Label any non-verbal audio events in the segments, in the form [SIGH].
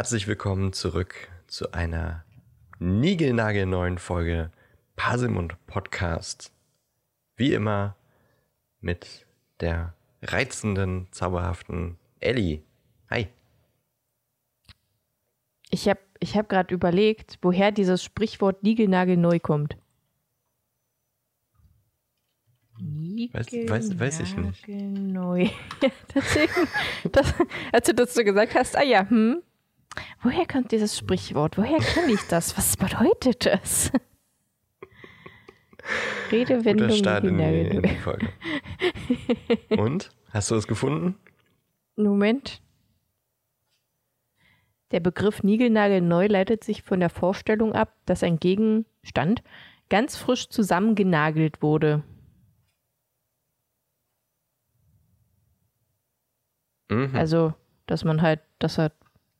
Herzlich willkommen zurück zu einer niegelnagelneuen Folge Paselmund Podcast. Wie immer mit der reizenden, zauberhaften Ellie. Hi. Ich habe ich hab gerade überlegt, woher dieses Sprichwort niegelnagelneu kommt. Weiß, weiß, weiß ich nicht. Neu. Ja, [LAUGHS] deswegen, das, als du das so gesagt hast, ah ja, hm, woher kommt dieses Sprichwort? Woher kenne ich das? Was bedeutet das? [LAUGHS] Redewendung. Guter Start in in die Folge. Und? Hast du es gefunden? Moment. Der Begriff Nigelnagelneu leitet sich von der Vorstellung ab, dass ein Gegenstand ganz frisch zusammengenagelt wurde. Mhm. Also, dass man halt, dass halt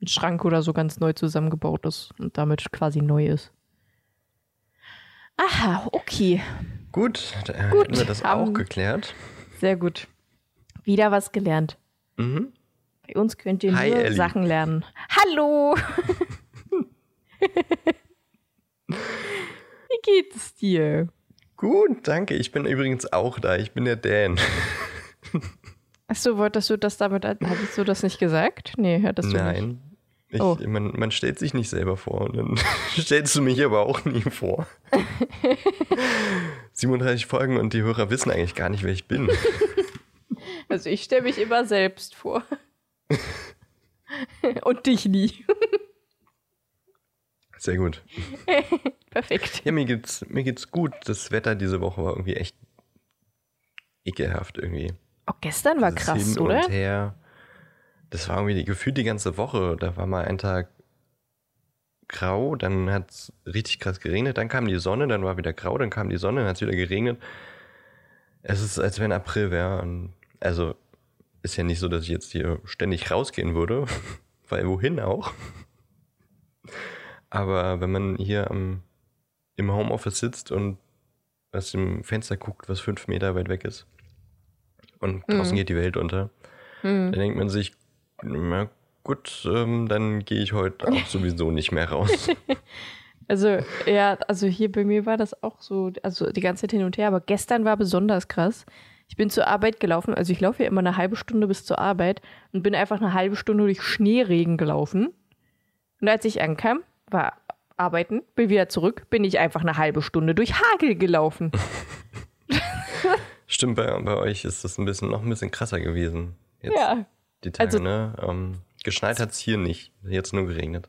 ein Schrank oder so ganz neu zusammengebaut ist und damit quasi neu ist. Aha, okay. Gut, dann gut, haben wir das auch geklärt. Sehr gut. Wieder was gelernt. Mhm. Bei uns könnt ihr Hi, nur Ellie. Sachen lernen. Hallo! [LAUGHS] Wie geht es dir? Gut, danke. Ich bin übrigens auch da. Ich bin der Dan. Achso, wolltest du das damit, hattest du das nicht gesagt? Nee, hattest du Nein. nicht. Ich, oh. man, man stellt sich nicht selber vor und dann [LAUGHS] stellst du mich aber auch nie vor. [LAUGHS] 37 Folgen und die Hörer wissen eigentlich gar nicht, wer ich bin. [LAUGHS] Also ich stelle mich immer selbst vor. und dich nie. Sehr gut. Perfekt. Ja, mir geht's, mir geht's gut. Das Wetter diese Woche war irgendwie echt ekelhaft irgendwie. Auch gestern war krass, hin oder? Und her. Das war irgendwie gefühlt die ganze Woche. Da war mal ein Tag grau, dann hat es richtig krass geregnet, dann kam die Sonne, dann war wieder grau, dann kam die Sonne, dann hat es wieder geregnet. Es ist, als wenn April wäre. Also ist ja nicht so, dass ich jetzt hier ständig rausgehen würde, [LAUGHS] weil wohin auch. Aber wenn man hier am, im Homeoffice sitzt und aus dem Fenster guckt, was fünf Meter weit weg ist, und draußen mhm. geht die Welt unter. Mhm. Dann denkt man sich, na gut, ähm, dann gehe ich heute auch [LAUGHS] sowieso nicht mehr raus. [LAUGHS] also, ja, also hier bei mir war das auch so, also die ganze Zeit hin und her, aber gestern war besonders krass. Ich bin zur Arbeit gelaufen, also ich laufe ja immer eine halbe Stunde bis zur Arbeit und bin einfach eine halbe Stunde durch Schneeregen gelaufen. Und als ich ankam, war arbeiten, bin wieder zurück, bin ich einfach eine halbe Stunde durch Hagel gelaufen. [LAUGHS] Stimmt, bei, bei euch ist das ein bisschen noch ein bisschen krasser gewesen. Jetzt ja. Die Tage, also, ne? Ähm, geschneit hat es hier nicht. Jetzt nur geregnet.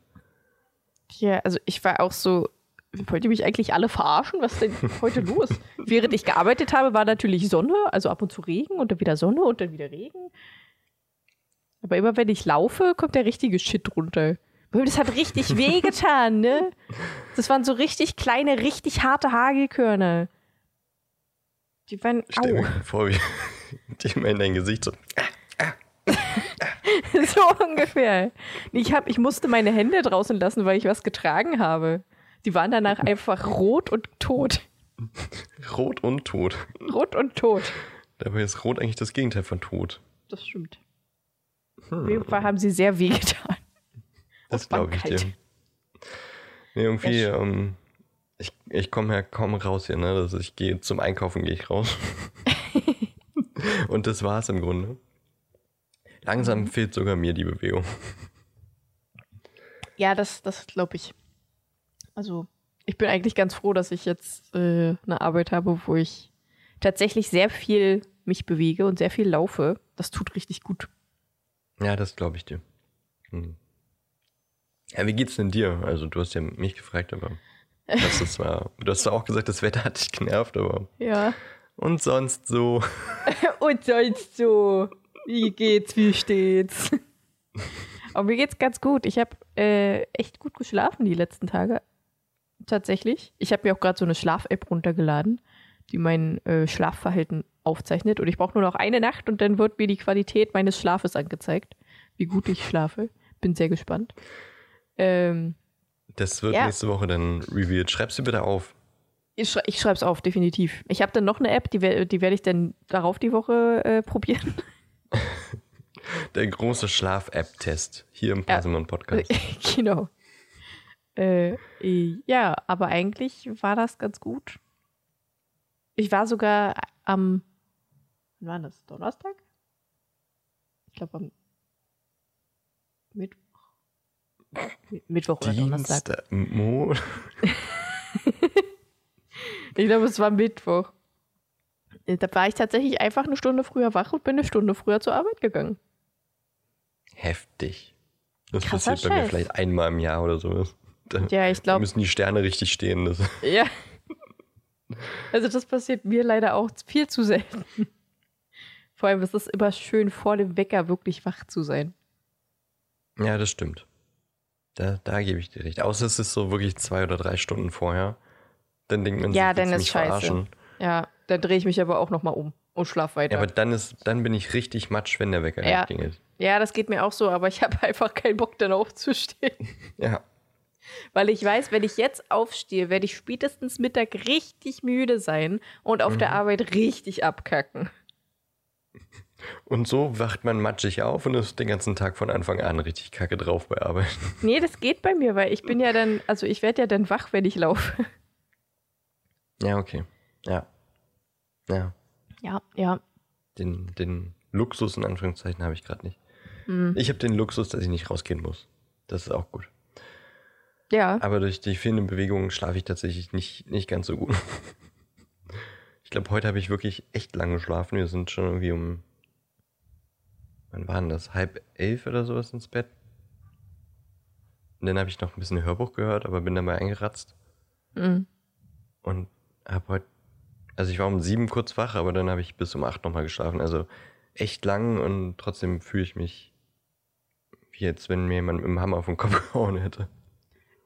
Ja, also ich war auch so, wollt ihr mich eigentlich alle verarschen? Was ist denn heute [LAUGHS] los? Während ich gearbeitet habe, war natürlich Sonne, also ab und zu Regen und dann wieder Sonne und dann wieder Regen. Aber immer wenn ich laufe, kommt der richtige Shit runter. Das hat richtig [LAUGHS] wehgetan, ne? Das waren so richtig kleine, richtig harte Hagelkörner. Die waren. Stell mir vor, wie [LAUGHS] die immer in dein Gesicht so. [LAUGHS] so ungefähr. Ich, hab, ich musste meine Hände draußen lassen, weil ich was getragen habe. Die waren danach [LAUGHS] einfach rot und tot. Rot und tot. Rot und tot. Dabei ist rot eigentlich das Gegenteil von tot. Das stimmt. Hm. Auf jeden Fall haben sie sehr weh getan. Das glaube ich dir. Nee, irgendwie, ähm, ich, ich komme ja kaum raus hier, ne? Also ich gehe zum Einkaufen, gehe ich raus. [LAUGHS] Und das war's im Grunde. Langsam mhm. fehlt sogar mir die Bewegung. Ja, das, das glaube ich. Also, ich bin eigentlich ganz froh, dass ich jetzt äh, eine Arbeit habe, wo ich tatsächlich sehr viel mich bewege und sehr viel laufe. Das tut richtig gut. Ja, das glaube ich dir. Hm. Ja, wie geht's denn dir? Also, du hast ja mich gefragt, aber. Das ist zwar, du hast auch gesagt, das Wetter hat dich genervt, aber. Ja. Und sonst so. [LAUGHS] und sonst so. Wie geht's, wie steht's? aber [LAUGHS] mir geht's ganz gut. Ich habe äh, echt gut geschlafen die letzten Tage. Tatsächlich. Ich habe mir auch gerade so eine Schlaf-App runtergeladen, die mein äh, Schlafverhalten aufzeichnet. Und ich brauche nur noch eine Nacht und dann wird mir die Qualität meines Schlafes angezeigt, wie gut ich schlafe. Bin sehr gespannt. Ähm, das wird ja. nächste Woche dann revealed. Schreib's dir bitte auf. Ich, schrei ich schreib's auf, definitiv. Ich habe dann noch eine App, die, die werde ich dann darauf die Woche äh, probieren. [LAUGHS] Der große Schlaf-App-Test hier im Pasemon-Podcast. [LAUGHS] genau. Äh, ja, aber eigentlich war das ganz gut. Ich war sogar am, wann war das? Donnerstag? Ich glaube am Mittwoch. Mittwoch oder Donnerstag. Mo [LAUGHS] ich glaube, es war Mittwoch. Da war ich tatsächlich einfach eine Stunde früher wach und bin eine Stunde früher zur Arbeit gegangen. Heftig. Das Krasser passiert bei mir vielleicht einmal im Jahr oder sowas. Da, Ja, ich glaube, müssen die Sterne richtig stehen. Das. [LAUGHS] ja. Also das passiert mir leider auch viel zu selten. Vor allem ist es immer schön, vor dem Wecker wirklich wach zu sein. Ja, das stimmt. Da, da gebe ich dir recht. Außer es ist so wirklich zwei oder drei Stunden vorher. Dann denkt man, Ja, dann ist scheiße. verarschen? Ja, dann drehe ich mich aber auch nochmal um und schlaf weiter. Ja, aber dann, ist, dann bin ich richtig matsch, wenn der Wecker Ja. klingelt. Ja, das geht mir auch so, aber ich habe [LAUGHS] einfach keinen Bock, dann aufzustehen. Ja. Weil ich weiß, wenn ich jetzt aufstehe, werde ich spätestens Mittag richtig müde sein und auf der Arbeit richtig abkacken. Und so wacht man matschig auf und ist den ganzen Tag von Anfang an richtig kacke drauf bei Arbeit. [LAUGHS] Nee, das geht bei mir, weil ich bin ja dann, also ich werde ja dann wach, wenn ich laufe. Ja, okay. Ja. Ja. Ja, ja. Den, den Luxus in Anführungszeichen habe ich gerade nicht. Hm. Ich habe den Luxus, dass ich nicht rausgehen muss. Das ist auch gut. Ja, Aber durch die fehlenden Bewegungen schlafe ich tatsächlich nicht, nicht ganz so gut. [LAUGHS] Ich glaube, heute habe ich wirklich echt lange geschlafen. Wir sind schon irgendwie um. Wann waren das? Halb elf oder sowas ins Bett. Und dann habe ich noch ein bisschen Hörbuch gehört, aber bin dabei eingeratzt. Mhm. Und habe heute. Also ich war um sieben kurz wach, aber dann habe ich bis um acht nochmal geschlafen. Also echt lang und trotzdem fühle ich mich wie jetzt, wenn mir jemand mit dem Hammer auf den Kopf [LAUGHS] gehauen hätte.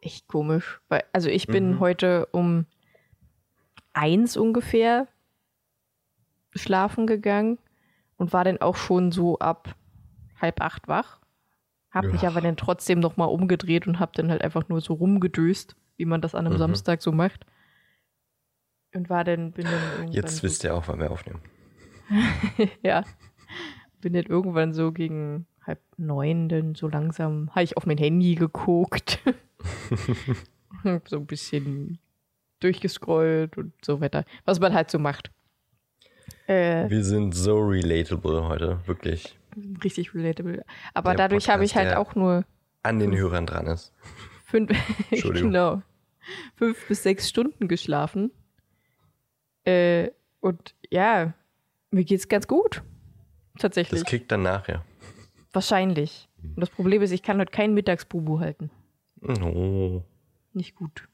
echt komisch. Weil, also ich bin Mhm. heute um eins ungefähr schlafen gegangen und war dann auch schon so ab halb acht wach. Hab mich Ja. aber dann trotzdem nochmal umgedreht und hab dann halt einfach nur so rumgedöst, wie man das an einem Mhm. Samstag so macht. Und war dann, bin dann Jetzt so, wisst ihr auch, wann wir aufnehmen. [LAUGHS] ja, bin dann irgendwann so gegen halb neun dann so langsam, habe ich auf mein Handy geguckt. [LAUGHS] So ein bisschen durchgescrollt und so weiter. Was man halt so macht. Äh, Wir sind so relatable heute, wirklich. richtig relatable. Aber Der dadurch habe ich halt auch nur An den Hörern dran ist. fünf, [LAUGHS] genau, fünf bis sechs Stunden geschlafen. Äh, und ja, mir geht's ganz gut. Tatsächlich. Das kickt dann nachher. Wahrscheinlich. Und das Problem ist, ich kann heute keinen Mittagsbubu halten. Oh, Nicht gut.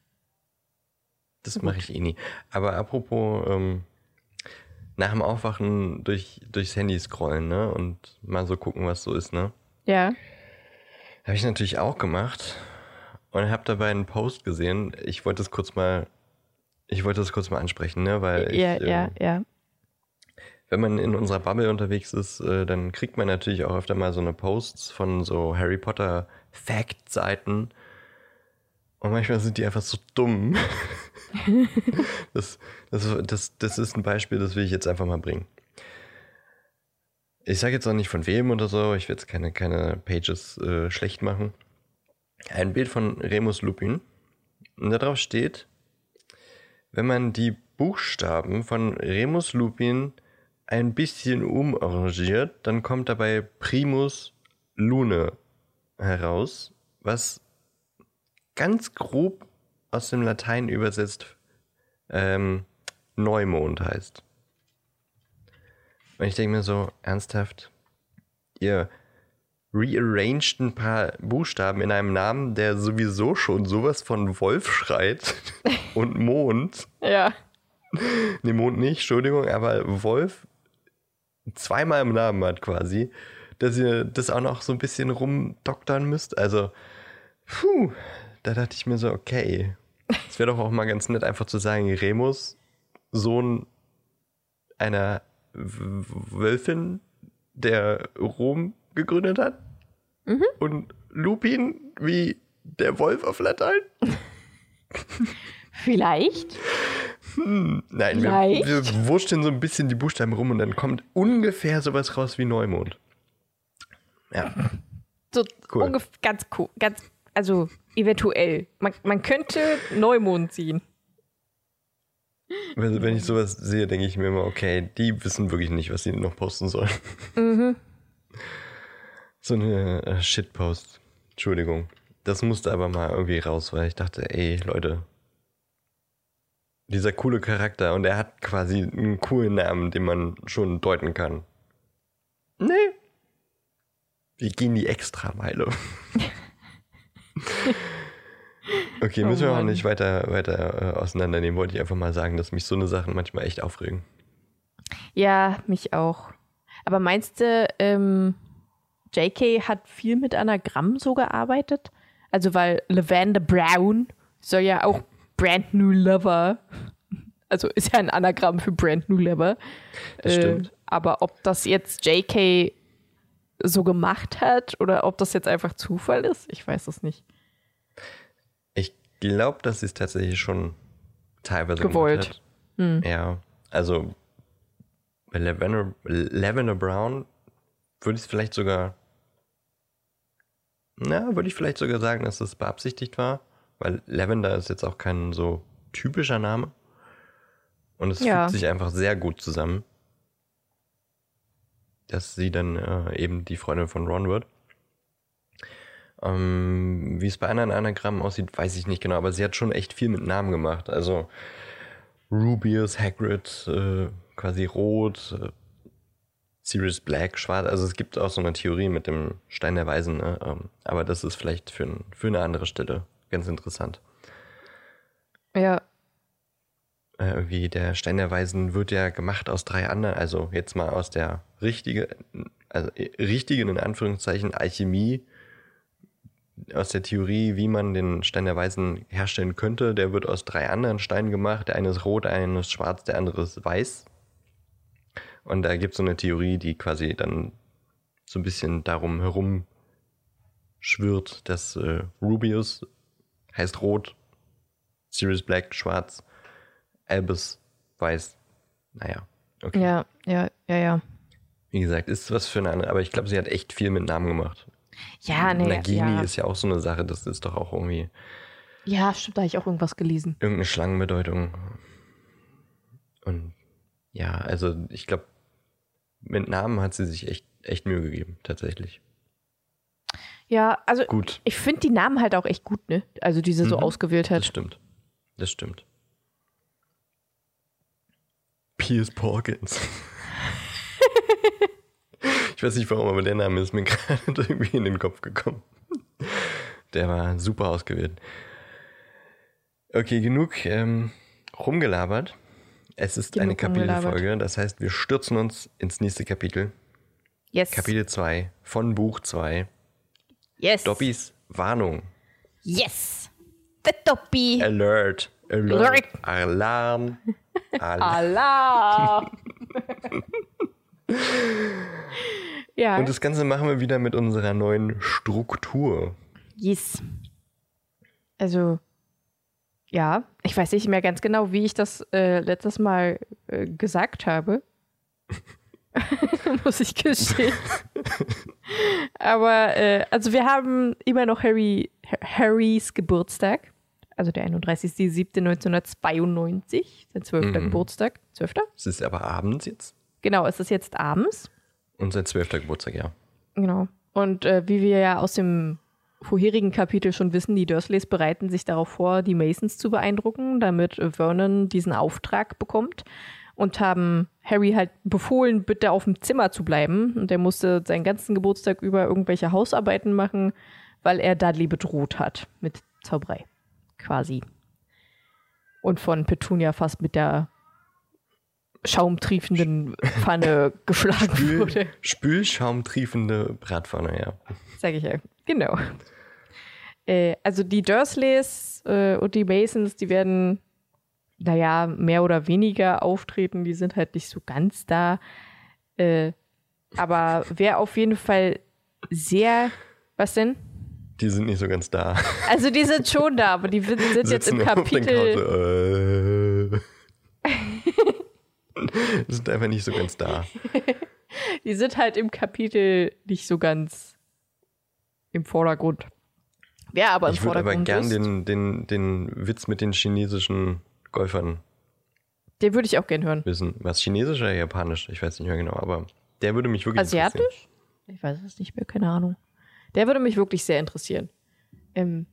das mache ich eh nie. Aber apropos, ähm, nach dem Aufwachen durch, durchs Handy scrollen, ne? Und mal so gucken, was so ist, ne? Ja. Habe ich natürlich auch gemacht. Und habe dabei einen Post gesehen. Ich wollte es kurz mal, ich wollte es kurz mal ansprechen, ne? Weil Ja, ich, ja, ähm, ja. Wenn man in unserer Bubble unterwegs ist, äh, dann kriegt man natürlich auch öfter mal so eine Posts von so Harry Potter Fact-Seiten. Und manchmal sind die einfach so dumm. [LAUGHS] das, das, das, das ist ein Beispiel, das will ich jetzt einfach mal bringen. Ich sage jetzt auch nicht von wem oder so, ich will jetzt keine, keine Pages äh, schlecht machen. Ein Bild von Remus Lupin. Und darauf steht, wenn man die Buchstaben von Remus Lupin ein bisschen umarrangiert, dann kommt dabei Primus Lune heraus, was ganz grob aus dem Latein übersetzt ähm, Neumond heißt. Und ich denke mir so, ernsthaft, ihr rearranged ein paar Buchstaben in einem Namen, der sowieso schon sowas von Wolf schreit [LAUGHS] und Mond. Ja. Ne, Mond nicht, Entschuldigung, aber Wolf zweimal im Namen hat quasi, dass ihr das auch noch so ein bisschen rumdoktern müsst. Also, puh, da dachte ich mir so, okay, es wäre doch auch mal ganz nett, einfach zu sagen, Remus, Sohn einer Wölfin, der Rom gegründet hat. Und Lupin wie der Wolf auf Latein. [LAUGHS] Vielleicht. Nein, wir, wir wurschteln so ein bisschen die Buchstaben rum und dann kommt ungefähr sowas raus wie Neumond. Ja. So Cool. ungefähr ganz cool. Ganz, also eventuell. Man, man könnte Neumond ziehen. Wenn, wenn ich sowas sehe, denke ich mir immer, okay, die wissen wirklich nicht, was sie noch posten sollen. Mhm. [LAUGHS] So eine äh, Shitpost. Entschuldigung. Das musste aber mal irgendwie raus, weil ich dachte, ey, Leute. Dieser coole Charakter und er hat quasi einen coolen Namen, den man schon deuten kann. Nee. Wir gehen die Extrameile. [LAUGHS] okay, Oh müssen wir auch nicht weiter, weiter äh, auseinandernehmen. Wollte ich einfach mal sagen, dass mich so eine Sachen manchmal echt aufregen. Ja, mich auch. Aber meinst du, ähm, JK hat viel mit Anagramm so gearbeitet? Also, weil Lavender Brown soll ja auch Brand New Lover, also ist ja ein Anagramm für Brand New Lover. Das stimmt. aber ob das jetzt JK so gemacht hat oder ob das jetzt einfach Zufall ist, ich weiß es nicht. Ich glaube, dass sie es tatsächlich schon teilweise Gewollt. Hm. Gemacht hat. Ja, also bei Lavender, Lavender Brown würde ich es vielleicht sogar, na, würde ich vielleicht sogar sagen, dass das beabsichtigt war, weil Lavender ist jetzt auch kein so typischer Name und es Ja. fügt sich einfach sehr gut zusammen, dass sie dann äh, eben die Freundin von Ron wird. Ähm, wie es bei anderen Anagrammen aussieht, weiß ich nicht genau, aber sie hat schon echt viel mit Namen gemacht. Also Rubius, Hagrid, äh, quasi rot, äh, Sirius Black, schwarz. Also es gibt auch so eine Theorie mit dem Stein der Weisen, ne? ähm, aber das ist vielleicht für, ein, für eine andere Stelle ganz interessant. Ja, Äh, irgendwie der Stein der Weisen wird ja gemacht aus drei anderen, also jetzt mal aus der richtige, also äh, richtigen in Anführungszeichen Alchemie, aus der Theorie, wie man den Stein der Weisen herstellen könnte, der wird aus drei anderen Steinen gemacht. Der eine ist rot, der eine ist schwarz, der andere ist weiß. Und da gibt es so eine Theorie, die quasi dann so ein bisschen darum herum schwirrt, dass äh, Rubius heißt rot, Sirius Black schwarz, Albus weiß. Naja, okay. ja, ja, ja, ja. Wie gesagt, ist was für eine andere, aber ich glaube, sie hat echt viel mit Namen gemacht. Ja, nee, Nagini ja. ist ja auch so eine Sache, das ist doch auch irgendwie ja, stimmt, da habe ich auch irgendwas gelesen. irgendeine Schlangenbedeutung. Und ja, also ich glaube, mit Namen hat sie sich echt, echt Mühe gegeben, tatsächlich. Ja, also Gut, ich finde die Namen halt auch echt gut, ne? Also die sie so Mhm. ausgewählt das hat. stimmt. Das stimmt. Piers Porkins. [LAUGHS] ich weiß nicht warum, aber der Name ist mir [LAUGHS] gerade irgendwie in den Kopf gekommen. Der war super ausgewählt. Okay, genug ähm, rumgelabert. Es ist eine Genug rumgelabert. Kapitelfolge, das heißt, wir stürzen uns ins nächste Kapitel. Yes. Kapitel 2 von Buch 2. yes. Dobbys Warnung. Yes. Der Dobby. Alert. Alert. Alert. Alarm. [LAUGHS] Alarm. Alarm. [LAUGHS] ja. Und das Ganze machen wir wieder mit unserer neuen Struktur. yes. Also, ja, ich weiß nicht mehr ganz genau, wie ich das äh, letztes Mal äh, gesagt habe. [LAUGHS] Muss ich gestehen. Aber, äh, also wir haben immer noch Harry, Harrys Geburtstag. Also der 31.07.1992, sein 12. Mhm. Geburtstag. 12. Es ist aber abends jetzt. Genau, es ist jetzt abends. Unser zwölfter Geburtstag, ja. Genau. Und äh, wie wir ja aus dem vorherigen Kapitel schon wissen, die Dursleys bereiten sich darauf vor, die Masons zu beeindrucken, damit Vernon diesen Auftrag bekommt. Und haben Harry halt befohlen, bitte auf dem Zimmer zu bleiben. Und er musste seinen ganzen Geburtstag über irgendwelche Hausarbeiten machen, weil er Dudley bedroht hat mit Zauberei. Quasi. Und von Petunia fast mit der schaumtriefenden Pfanne [LAUGHS] geschlagen Spül, wurde. Spülschaumtriefende Bratpfanne, ja. Sag ich ja. Genau. Äh, also die Dursleys äh, und die Masons, die werden, naja, mehr oder weniger auftreten. Die sind halt nicht so ganz da. Äh, aber wer auf jeden Fall sehr. Was denn? Die sind nicht so ganz da. Also die sind schon da, aber die sind sind jetzt im Kapitel. Äh. [LAUGHS] Die sind einfach nicht so ganz da. [LAUGHS] Die sind halt im Kapitel nicht so ganz im Vordergrund. Wer aber im Ich würde aber Vordergrund gern ist, den, den, den Witz mit den chinesischen Golfern den würde ich auch gern hören. wissen. Was chinesisch oder japanisch? Ich weiß nicht mehr genau, aber der würde mich wirklich interessieren. Asiatisch? Ich weiß es nicht mehr, keine Ahnung. Der würde mich wirklich sehr interessieren. Ähm,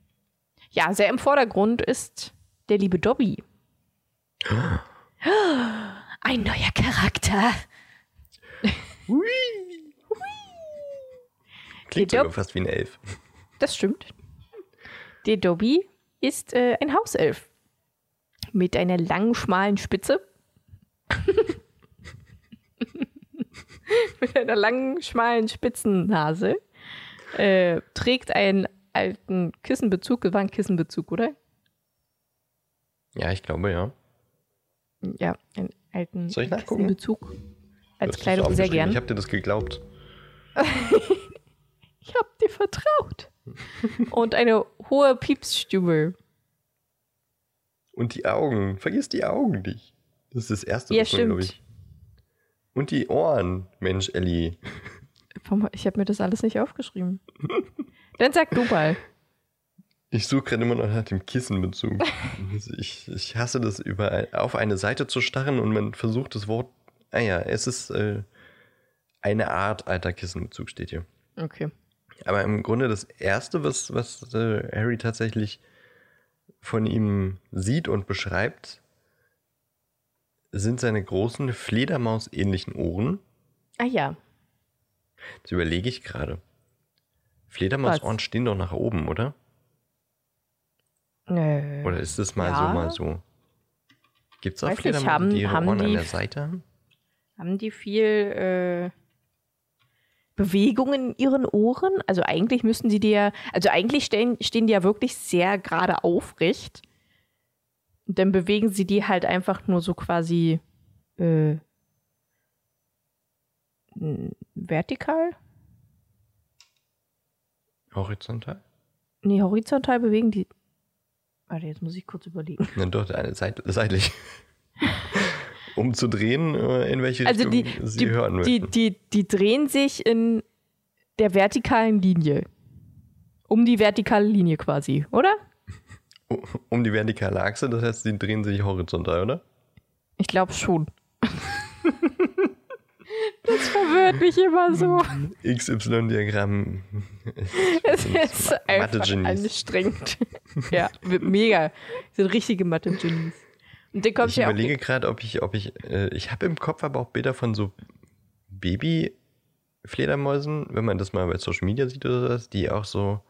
ja, sehr im Vordergrund ist der liebe Dobby. [GASPS] Ein neuer Charakter. Klingt Die sogar fast wie ein Elf. Das stimmt. Der Dobby ist äh, ein Hauself. Mit einer langen, schmalen Spitze. [LAUGHS] mit einer langen, schmalen Spitzennase. Äh, trägt einen alten Kissenbezug. Das war ein Kissenbezug, oder? Ja, ich glaube, ja. Ja, einen alten Soll ich nachgucken? Kissenbezug. Als Kleidung sehr gern. Ich habe dir das geglaubt. [LAUGHS] Ich hab dir vertraut. Und eine hohe Piepsstube. Und die Augen. Vergiss die Augen nicht. Das ist das Erste, Ja, was man, glaube ich. Und die Ohren. Mensch, Ellie. Ich habe mir das alles nicht aufgeschrieben. Dann sag du mal. Ich suche gerade immer noch nach dem Kissenbezug. ich, ich hasse das, über, auf eine Seite zu starren und man versucht das Wort. Ah ja, es ist äh, eine Art alter Kissenbezug, steht hier. Okay. Aber im Grunde das Erste, was, was äh, Harry tatsächlich von ihm sieht und beschreibt, sind seine großen Fledermaus-ähnlichen Ohren. Ah ja. Jetzt überlege ich gerade. Fledermausohren stehen doch nach oben, oder? Äh, Oder ist das mal Ja. so, mal so? Gibt es auch Fledermäuse, haben- die ihre haben Ohren an die der F- Seite haben? haben die viel äh, Bewegung in ihren Ohren? Also eigentlich müssten sie dir ja, also eigentlich stehen, stehen die ja wirklich sehr gerade aufrecht. Und dann bewegen sie die halt einfach nur so quasi äh, vertikal? Horizontal? Nee, horizontal bewegen die. Warte, jetzt muss ich kurz überlegen. Na doch, eine Seit seitlich. [LAUGHS] um zu drehen, äh, in welche Also Richtung die, sie die, hören die, möchten. die, die drehen sich in der vertikalen Linie. Um die vertikale Linie quasi, oder? Um die vertikale Achse, das heißt, sie drehen sich horizontal, oder? Ich glaube schon. das verwirrt mich immer so. XY-Diagramm. Es ist einfach anstrengend. ja, mega. Sind richtige Mathe-Genies. Kommt Ich ja überlege gerade, ob ich, ob ich, äh, ich habe im Kopf aber auch Bilder von so Baby-Fledermäusen, wenn man das mal bei Social Media sieht oder sowas, die auch so,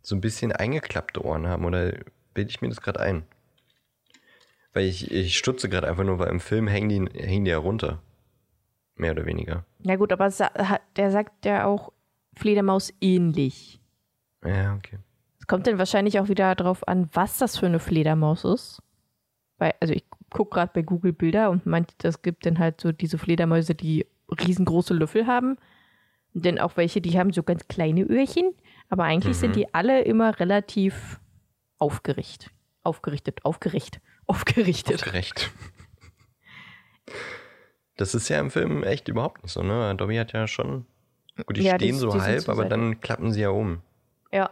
so ein bisschen eingeklappte Ohren haben. Oder bilde ich mir das gerade ein? Weil ich, ich stutze gerade einfach nur, weil im Film hängen die, hängen die ja runter. Mehr oder weniger. Ja, gut, aber der sagt ja auch Fledermaus ähnlich. Ja, okay. Es kommt dann wahrscheinlich auch wieder darauf an, was das für eine Fledermaus ist. Weil, also ich gucke gerade bei Google Bilder und meint, es gibt dann halt so diese Fledermäuse, die riesengroße Löffel haben. Und dann auch welche, die haben so ganz kleine Öhrchen. Aber eigentlich Mhm. sind die alle immer relativ aufgerichtet. [LAUGHS] Aufgerichtet, aufgerichtet, aufgerichtet. Gerecht. Das ist ja im Film echt überhaupt nicht so, ne? Dobby hat ja schon. Gut, die Ja, die- stehen so die halb, aber dann klappen sie ja um. Ja.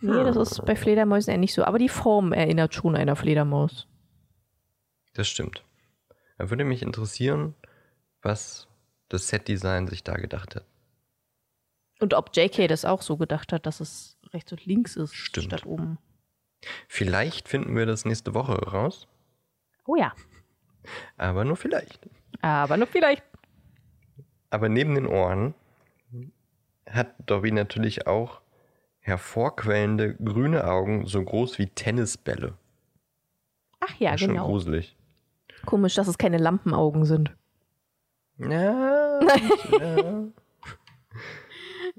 Nee, das ist bei Fledermäusen eher nicht so. Aber die Form erinnert schon einer Fledermaus. Das stimmt. Da würde mich interessieren, was das Set-Design sich da gedacht hat. Und ob JK das auch so gedacht hat, dass es rechts und links ist, Stimmt. statt oben. Vielleicht finden wir das nächste Woche raus, Oh ja. aber nur vielleicht. Aber nur vielleicht. Aber neben den Ohren hat Dobby natürlich auch hervorquellende grüne Augen, so groß wie Tennisbälle. Ach ja, Schon genau. gruselig. Komisch, dass es keine Lampenaugen sind. Ja, ja. [LAUGHS]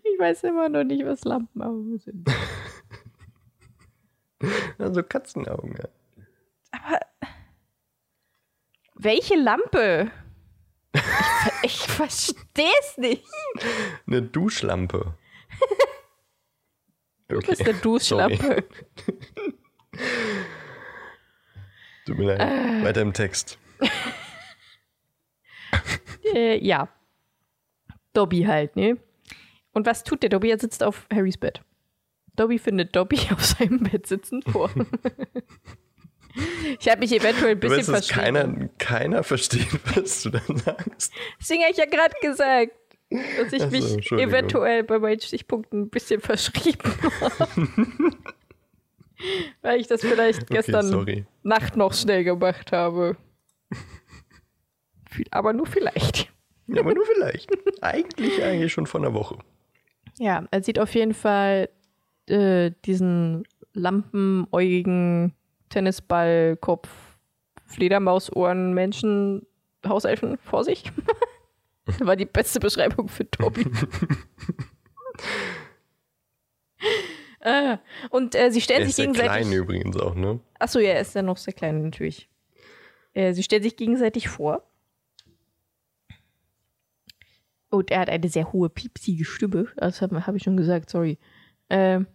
Ich weiß immer noch nicht, was Lampenaugen sind. [LAUGHS] Also Katzenaugen. Ja. Aber welche Lampe? Ich, ver- ich verstehe es nicht. Eine Duschlampe. Du bist eine Duschlampe. Tut mir leid. Weiter im Text. [LAUGHS] Äh, ja. Dobby halt, ne? Und was tut der Dobby? Er sitzt auf Harrys Bett. Dobby findet Dobby [LAUGHS] auf seinem Bett sitzend vor. [LAUGHS] ich habe mich eventuell ein Du bisschen weißt, dass verschrieben. keiner, keiner versteht, was du da sagst. Deswegen habe ich ja gerade gesagt, dass ich Ach so, mich eventuell bei meinen Stichpunkten ein bisschen verschrieben habe. [LAUGHS] Weil ich das vielleicht Okay, gestern sorry. Nacht noch schnell gemacht habe. Aber nur vielleicht. Ja, aber nur vielleicht. eigentlich eigentlich schon vor einer Woche. Ja, er sieht auf jeden Fall äh, diesen lampenäugigen Tennisballkopf, Fledermausohren, Menschen, Hauselfen vor sich. [LAUGHS] [LAUGHS] War die beste Beschreibung für Tobi. [LAUGHS] äh, und äh, sie stellen Er sich ist sehr gegenseitig. klein übrigens auch, ne? Achso, ja, er ist ja noch sehr klein, natürlich. Äh, sie stellen sich gegenseitig vor. Und er hat eine sehr hohe, piepsige Stimme. Das habe hab ich schon gesagt, sorry. Ähm,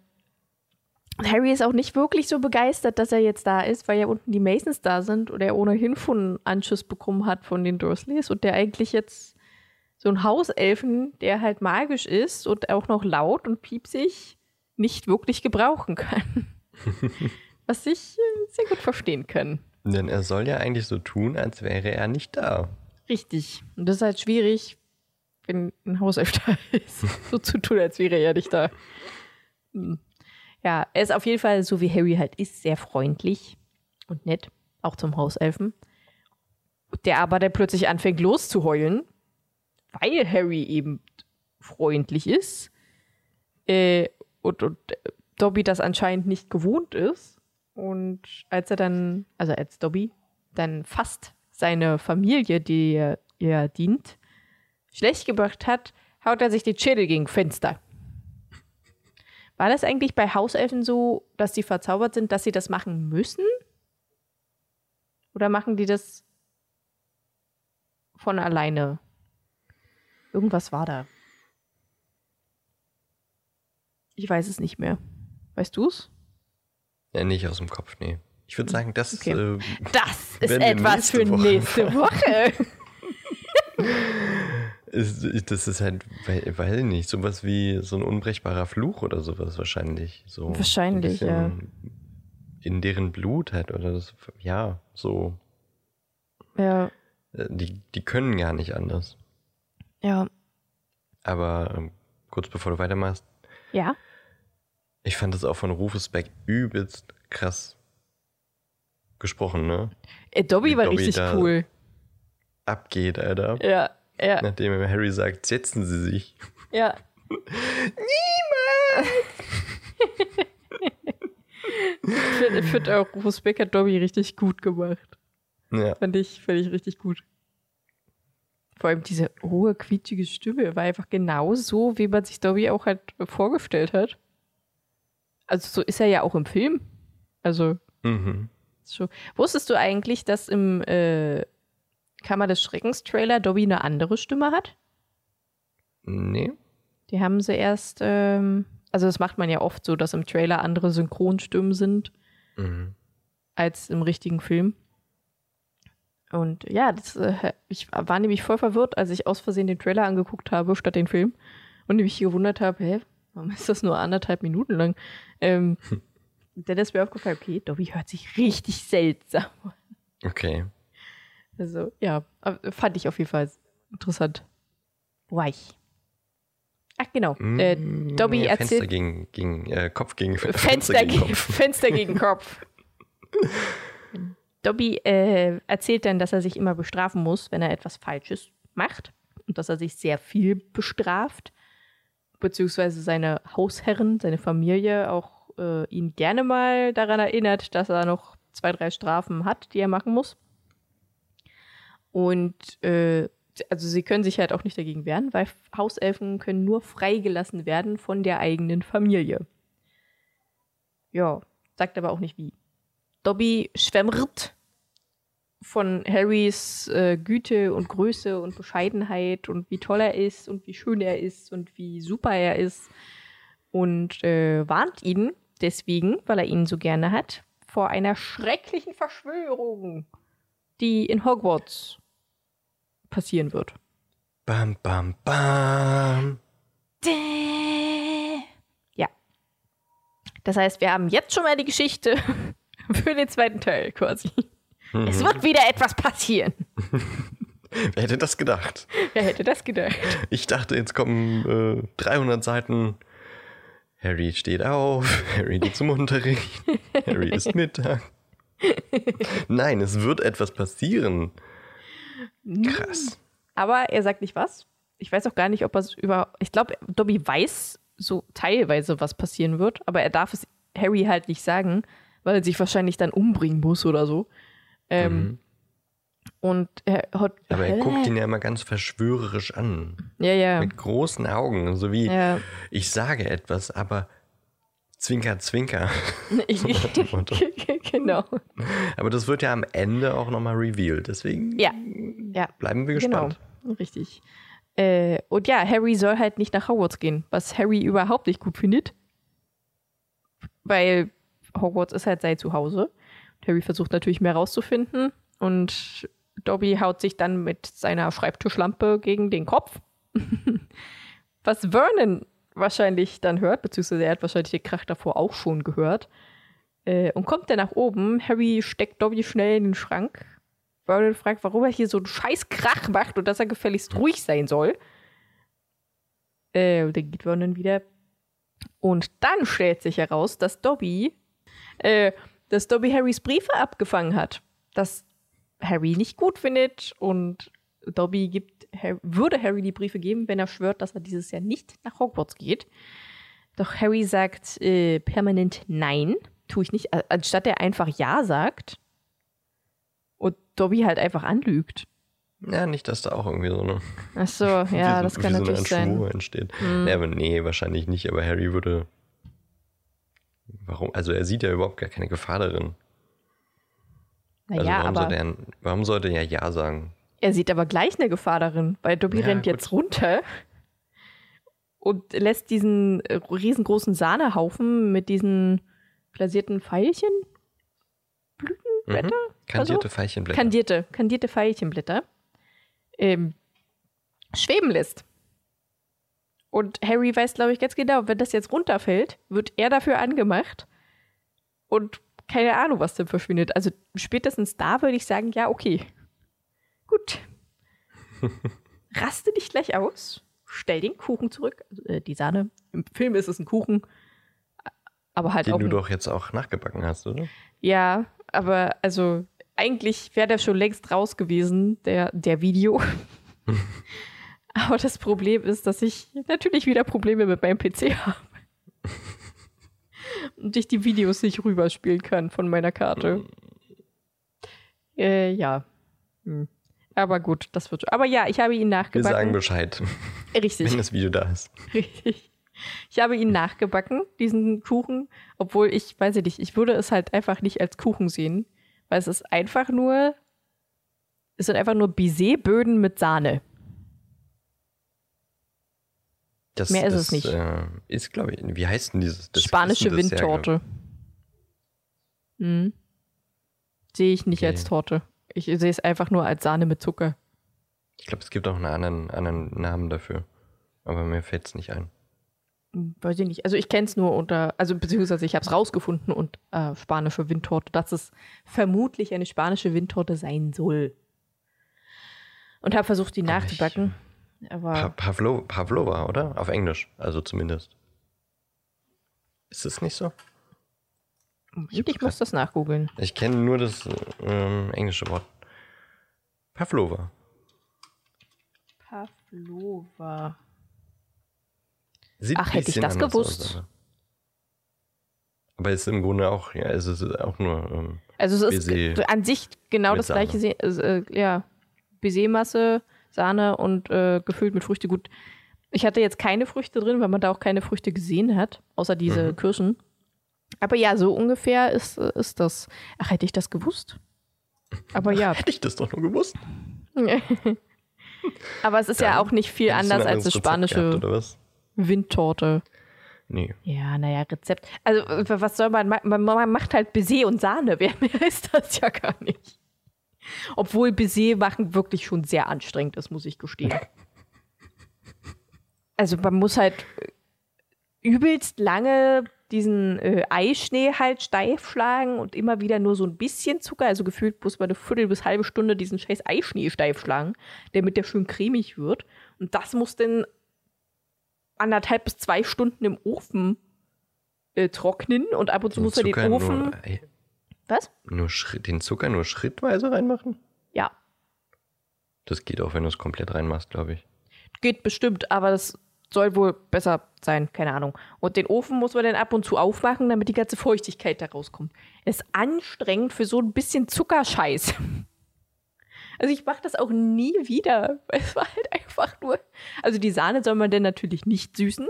Harry ist auch nicht wirklich so begeistert, dass er jetzt da ist, weil ja unten die Masons da sind und er ohnehin schon Anschuss bekommen hat von den Dursleys und der eigentlich jetzt so ein Hauselfen, der halt magisch ist und auch noch laut und piepsig, nicht wirklich gebrauchen kann. [LAUGHS] Was ich äh, sehr gut verstehen kann. Denn er soll ja eigentlich so tun, als wäre er nicht da. Richtig. Und das ist halt schwierig, wenn ein Hauself [LAUGHS] da ist, so zu tun, als wäre er nicht da. Hm. Ja, er ist auf jeden Fall, so wie Harry halt ist, sehr freundlich und nett, auch zum Hauselfen. Der aber dann plötzlich anfängt loszuheulen, weil Harry eben freundlich ist äh, und, und Dobby das anscheinend nicht gewohnt ist. Und als er dann, also als Dobby dann fast seine Familie, die er- dient, schlecht gemacht hat, haut er sich den Schädel gegen Fenster. War das eigentlich bei Hauselfen so, dass die verzaubert sind, dass sie das machen müssen? Oder machen die das von alleine? Irgendwas war da. Ich weiß es nicht mehr. Weißt du es? Ja, nicht aus dem Kopf, nee. Ich würde sagen, das Okay. äh, Das ist etwas nächste für Woche nächste Woche. [LAUGHS] das ist halt, weil, weil nicht, sowas wie so ein unbrechbarer Fluch oder sowas wahrscheinlich. So Wahrscheinlich, ein ja. In deren Blut halt, oder das, ja, so. ja, Äh, Die, die können gar nicht anders. Ja, Aber ähm, kurz bevor du weitermachst, ja. ich fand das auch von Rufus Beck übelst krass gesprochen, ne? Äh, Dobby Wie war Dobby richtig cool. Abgeht, Alter. Ja, ja, Nachdem Harry sagt, setzen Sie sich. ja. [LAUGHS] Ich finde find auch Rufus Beck hat Dobby richtig gut gemacht. Ja. Fand ich, fand ich richtig gut. Vor allem diese hohe, quietschige Stimme war einfach genau so, wie man sich Dobby auch halt vorgestellt hat. Also so ist er ja auch im Film. Also Mhm. so. Wusstest du eigentlich, dass im äh, Kammer des Schreckens Trailer Dobby eine andere Stimme hat? Nee. Die haben sie erst, ähm, also das macht man ja oft so, dass im Trailer andere Synchronstimmen sind Mhm. als im richtigen Film. Und ja, das, äh, ich war nämlich voll verwirrt, als ich aus Versehen den Trailer angeguckt habe statt den Film und mich gewundert habe, hä, warum ist das nur anderthalb Minuten lang? Ähm, dann ist mir aufgefallen, okay, Dobby hört sich richtig seltsam. Okay. Also ja, aber fand ich auf jeden Fall interessant. Weich. Ach genau, äh, Mm, Dobby nee, erzählt- Fenster gegen, gegen äh, Kopf gegen Fenster, gegen, Fenster gegen Kopf. [LAUGHS] Dobby äh, erzählt dann, dass er sich immer bestrafen muss, wenn er etwas Falsches macht und dass er sich sehr viel bestraft, beziehungsweise seine Hausherren, seine Familie auch äh, ihn gerne mal daran erinnert, dass er noch zwei, drei Strafen hat, die er machen muss. Und äh, also sie können sich halt auch nicht dagegen wehren, weil Hauselfen können nur freigelassen werden von der eigenen Familie. Ja, sagt aber auch nicht wie. Dobby schwärmt von Harrys äh, Güte und Größe und Bescheidenheit und wie toll er ist und wie schön er ist und wie super er ist und äh, warnt ihn deswegen, weil er ihn so gerne hat, vor einer schrecklichen Verschwörung, die in Hogwarts passieren wird. Bam, bam, bam. Ja. Das heißt, wir haben jetzt schon mal die Geschichte [LAUGHS] für den zweiten Teil quasi. Es wird wieder etwas passieren. [LAUGHS] Wer hätte das gedacht? Wer hätte das gedacht? Ich dachte, jetzt kommen äh, 300 Seiten. Harry steht auf, [LAUGHS] Harry geht zum Unterricht, Harry isst Mittag. Nein, es wird etwas passieren. Krass. Aber er sagt nicht was. Ich weiß auch gar nicht, ob er es über. Ich glaube, Dobby weiß so teilweise, was passieren wird, aber er darf es Harry halt nicht sagen, weil er sich wahrscheinlich dann umbringen muss oder so. Ähm, Mhm. Und er hat. Aber er Hä? guckt ihn ja immer ganz verschwörerisch an. Ja, ja. Mit großen Augen. So wie, ja. ich sage etwas, aber zwinker, zwinker. [LAUGHS] [LAUGHS] Genau. Aber das wird ja am Ende auch nochmal revealed. Deswegen Ja. Ja. bleiben wir Genau. gespannt. Richtig. Äh, und ja, Harry soll halt nicht nach Hogwarts gehen, was Harry überhaupt nicht gut findet. Weil Hogwarts ist halt sein Zuhause. Harry versucht natürlich mehr rauszufinden und Dobby haut sich dann mit seiner Schreibtischlampe gegen den Kopf. [LAUGHS] was Vernon wahrscheinlich dann hört, beziehungsweise er hat wahrscheinlich den Krach davor auch schon gehört. Äh, und kommt dann nach oben. Harry steckt Dobby schnell in den Schrank. Vernon fragt, warum er hier so einen scheiß Krach macht und dass er gefälligst ruhig sein soll. Äh, und dann geht Vernon wieder. Und dann stellt sich heraus, dass Dobby, äh, dass Dobby Harrys Briefe abgefangen hat. Das Harry nicht gut findet und Dobby gibt, würde Harry die Briefe geben, wenn er schwört, dass er dieses Jahr nicht nach Hogwarts geht. Doch Harry sagt äh, permanent Nein, tue ich nicht, anstatt er einfach Ja sagt und Dobby halt einfach anlügt. Ja, nicht, dass da auch irgendwie so eine, Ach so, [LAUGHS] ja, wie das so, kann wie natürlich so sein. Entsteht. Ja, aber nee, wahrscheinlich nicht. Aber Harry würde. Warum? Also er sieht ja überhaupt gar keine Gefahr darin. Also Naja, warum, aber sollte er, warum sollte er ja sagen? er sieht aber gleich eine Gefahr darin, weil Dobby Ja, rennt gut. jetzt runter und lässt diesen äh, riesengroßen Sahnehaufen mit diesen plasierten Pfeilchen, Blütenblätter, Mhm. Kandierte Veilchenblätter. kandierte, kandierte Veilchenblätter, ähm, schweben lässt. Und Harry weiß, glaube ich, ganz genau, wenn das jetzt runterfällt, wird er dafür angemacht und keine Ahnung, was dann verschwindet. Also spätestens da würde ich sagen, ja, okay. Gut. [LAUGHS] Raste dich gleich aus, stell den Kuchen zurück, also, äh, die Sahne. Im Film ist es ein Kuchen, aber halt auch den du doch jetzt auch nachgebacken hast, oder? ja, aber also eigentlich wäre der schon längst raus gewesen, der, der Video. [LAUGHS] aber das Problem ist, dass ich natürlich wieder Probleme mit meinem PC habe. Und ich die Videos nicht rüberspielen kann von meiner Karte. Äh, ja. Hm. Aber gut, das wird schon. Aber ja, ich habe ihn Wir sagen nachgebacken. Bescheid, Richtig. wenn das Video da ist. Richtig. Ich habe ihn nachgebacken, diesen Kuchen, obwohl ich, weiß ich nicht, ich würde es halt einfach nicht als Kuchen sehen, weil es ist einfach nur, es sind einfach nur Baiser-Böden mit Sahne. Das, Mehr ist das, es nicht. Äh, ist, glaube ich, wie heißt denn dieses? Spanische Windtorte. Hm. Sehe ich nicht Okay. als Torte. Ich sehe es einfach nur als Sahne mit Zucker. Ich, glaube, es gibt auch einen anderen, anderen Namen dafür. Aber mir fällt es nicht ein. Hm, Weiß ich nicht. Also ich kenne es nur unter, also beziehungsweise ich habe es rausgefunden und äh, spanische Windtorte, dass es vermutlich eine spanische Windtorte sein soll. Und habe versucht, die Aber. Pa Pavlo Pavlova, oder? Auf Englisch, also zumindest. Ist es nicht so? ich, ich muss das nachgoogeln. Ich kenne nur das ähm, englische Wort. Pavlova. Pavlova. Sieht Ach, hätte ich das gewusst. Aus, aber. ist im Grunde auch, ja, es ist auch nur. Ähm, Also es ist an sich genau das gleiche, Se- äh, ja, Baisermasse, Sahne und äh, gefüllt mit Früchte. Gut, ich hatte jetzt keine Früchte drin, weil man da auch keine Früchte gesehen hat, außer diese Mhm. Kirschen. Aber ja, so ungefähr ist, ist das. Ach, hätte ich das gewusst? Aber ja, [LAUGHS] hätte ich das doch nur gewusst. [LAUGHS] aber es ist ja Dann auch nicht viel anders als eine spanische Gehabt? Windtorte. Nee. Ja, naja, Rezept. Also, was soll man machen? Man, man macht halt Baiser und Sahne. [LAUGHS] Wer mehr ist das ja gar nicht. Obwohl Baiser machen wirklich schon sehr anstrengend ist, muss ich gestehen. [LAUGHS] also man muss halt äh, übelst lange diesen äh, Eischnee halt steif schlagen und immer wieder nur so ein bisschen Zucker, also gefühlt muss man eine Viertel bis halbe Stunde diesen scheiß Eischnee steif schlagen, damit der schön cremig wird. Und das muss dann anderthalb bis zwei Stunden im Ofen äh, trocknen und ab und zu muss er den Ofen. Nur, ey, Was? nur Schritt, den Zucker nur schrittweise reinmachen? Ja, Das geht auch, wenn du es komplett reinmachst, glaube ich. geht bestimmt, aber das soll wohl besser sein, keine Ahnung. Und den Ofen muss man dann ab und zu aufmachen, damit die ganze Feuchtigkeit da rauskommt. Ist anstrengend für so ein bisschen Zuckerscheiß. Also ich mache das auch nie wieder. Es war halt einfach nur. Also die Sahne soll man dann natürlich nicht süßen,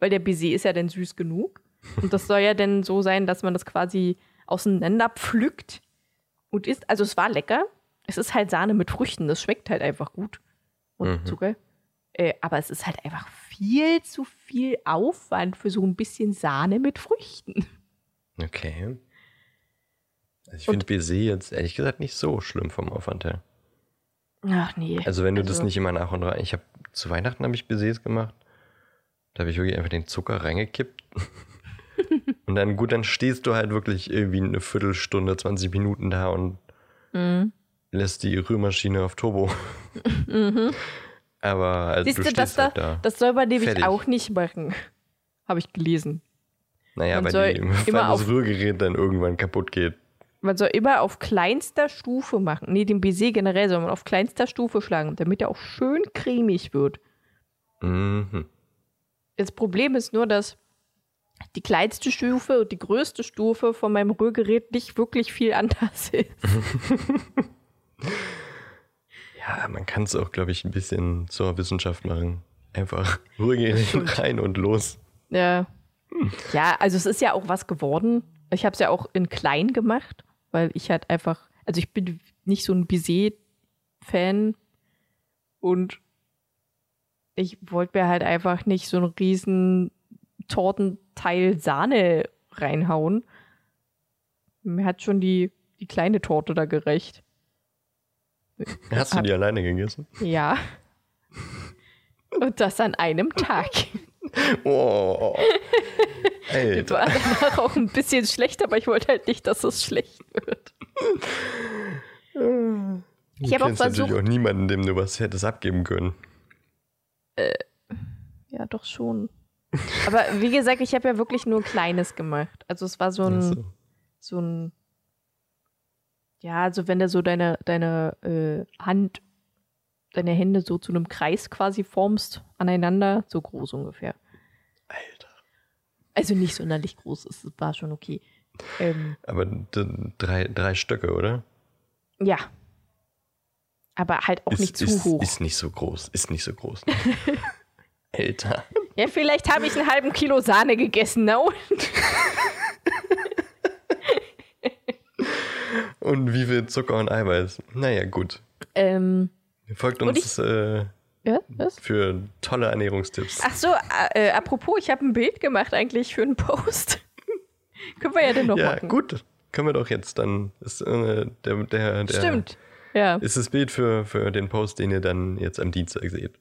weil der Baiser ist ja dann süß genug. Und das soll ja dann so sein, dass man das quasi auseinander pflückt und isst. Also es war lecker. Es ist halt Sahne mit Früchten. Das schmeckt halt einfach gut. Und Mhm. Zucker. Äh, aber es ist halt einfach viel zu viel Aufwand für so ein bisschen Sahne mit Früchten. Okay. Also ich finde Baiser jetzt ehrlich gesagt nicht so schlimm vom Aufwand her. Ach nee. Also wenn du das Also- nicht immer nach und rein. Ich habe zu Weihnachten habe ich Baisers gemacht. Da habe ich wirklich einfach den Zucker reingekippt. [LAUGHS] dann, gut, dann stehst du halt wirklich irgendwie eine Viertelstunde, 20 Minuten da und Mhm. lässt die Rührmaschine auf Turbo. [LAUGHS] Aber also, Siehst du du, das, stehst da, halt da. das soll man nämlich Fertig. auch nicht machen. Habe ich gelesen. Naja, man weil, die, [LAUGHS] immer weil das Rührgerät dann irgendwann kaputt geht. Man soll immer auf kleinster Stufe machen. Nee, den Baiser generell soll man auf kleinster Stufe schlagen, damit er auch schön cremig wird. Mhm. Das Problem ist nur, dass die kleinste Stufe und die größte Stufe von meinem Rührgerät nicht wirklich viel anders [LAUGHS] ist. [LAUGHS] Ja, man kann es auch, glaube ich, ein bisschen zur Wissenschaft machen. Einfach [LAUGHS] Rührgerät rein und los. Ja. Ja, also es ist ja auch was geworden. Ich habe es ja auch in klein gemacht, weil ich halt einfach, also ich bin nicht so ein Baiser-Fan und ich wollte mir halt einfach nicht so einen riesen Tortenteil Sahne reinhauen. Mir hat schon die, die kleine Torte da gerecht. Hast du Hab- die alleine gegessen? Ja. Und das an einem Tag. [LAUGHS] Oh. Das Alter. war danach auch ein bisschen schlecht, aber ich wollte halt nicht, dass es schlecht wird. Ich habe auch kennst natürlich versucht. auch niemanden, dem du was hättest abgeben können. Ja, doch schon. Aber wie gesagt, ich habe ja wirklich nur Kleines gemacht. Also es war so ein, so. so ein, ja, also wenn du so deine, deine äh, Hand, deine Hände so zu einem Kreis quasi formst aneinander, so groß ungefähr. Alter. Also nicht sonderlich groß, es war schon okay. Ähm, Aber drei, drei Stöcke, oder? ja. Aber halt auch ist, nicht zu ist, hoch. Ist nicht so groß. Ist nicht so groß. [LAUGHS] Alter. Ja, vielleicht habe ich einen halben Kilo Sahne gegessen, ne? [LAUGHS] Und wie viel Zucker und Eiweiß? Naja, gut. Ähm, Folgt uns äh, ja, für tolle Ernährungstipps. Ach so, äh, apropos, ich habe ein Bild gemacht eigentlich für einen Post. [LAUGHS] Können wir ja dann noch ja, machen. gut. Können wir doch jetzt dann. Ist, äh, der, der, der, Stimmt. Ja, Ist das Bild für, für den Post, den ihr dann jetzt am Dienstag seht.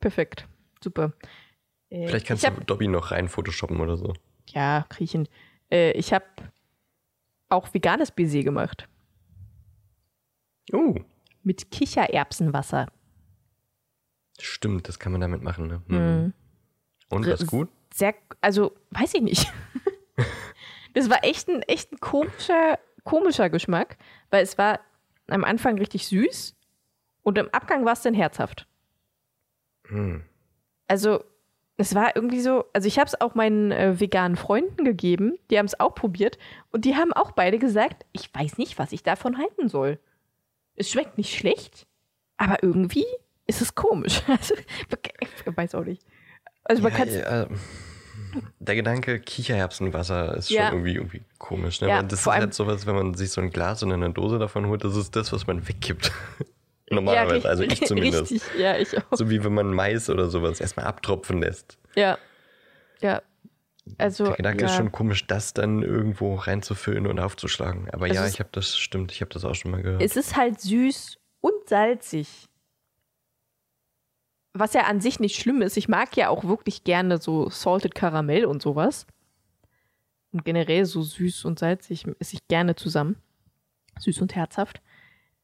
perfekt. Super. Äh, Vielleicht kannst ich du hab, Dobby noch rein photoshoppen oder so. Ja, kriechen. Äh, ich habe auch veganes Baiser gemacht. Oh, Mit Kichererbsenwasser. stimmt, das kann man damit machen. Ne? Mhm. Hm. Und was Das- gut? Sehr, also, weiß ich nicht. [LAUGHS] das war echt ein, echt ein komischer, komischer Geschmack, weil es war am Anfang richtig süß und im Abgang war es dann herzhaft. Hm. Also, es war irgendwie so, also ich habe es auch meinen äh, veganen Freunden gegeben, die haben es auch probiert und die haben auch beide gesagt, ich weiß nicht, was ich davon halten soll. Es schmeckt nicht schlecht, aber irgendwie ist es komisch. [LAUGHS] Also, ich weiß auch nicht. Also man Ja, kann ja, äh, der Gedanke Kichererbsenwasser ist Ja. schon irgendwie, irgendwie komisch. Ne? Ja, das ist halt sowas, wenn man sich so ein Glas oder eine Dose davon holt, das ist das, was man wegkippt. [LAUGHS] Normalerweise, also ich [LAUGHS] zumindest. Richtig, ja, ich auch. So wie wenn man Mais oder sowas erstmal abtropfen lässt. Ja. Ja. Also, Der Gedanke ja. ist schon komisch, das dann irgendwo reinzufüllen und aufzuschlagen. Aber Es ja, ich habe das, stimmt, ich habe das auch schon mal gehört. Es ist halt süß und salzig. was ja an sich nicht schlimm ist. Ich mag ja auch wirklich gerne so Salted Karamell und sowas. Und generell so süß und salzig esse ich gerne zusammen. Süß und herzhaft.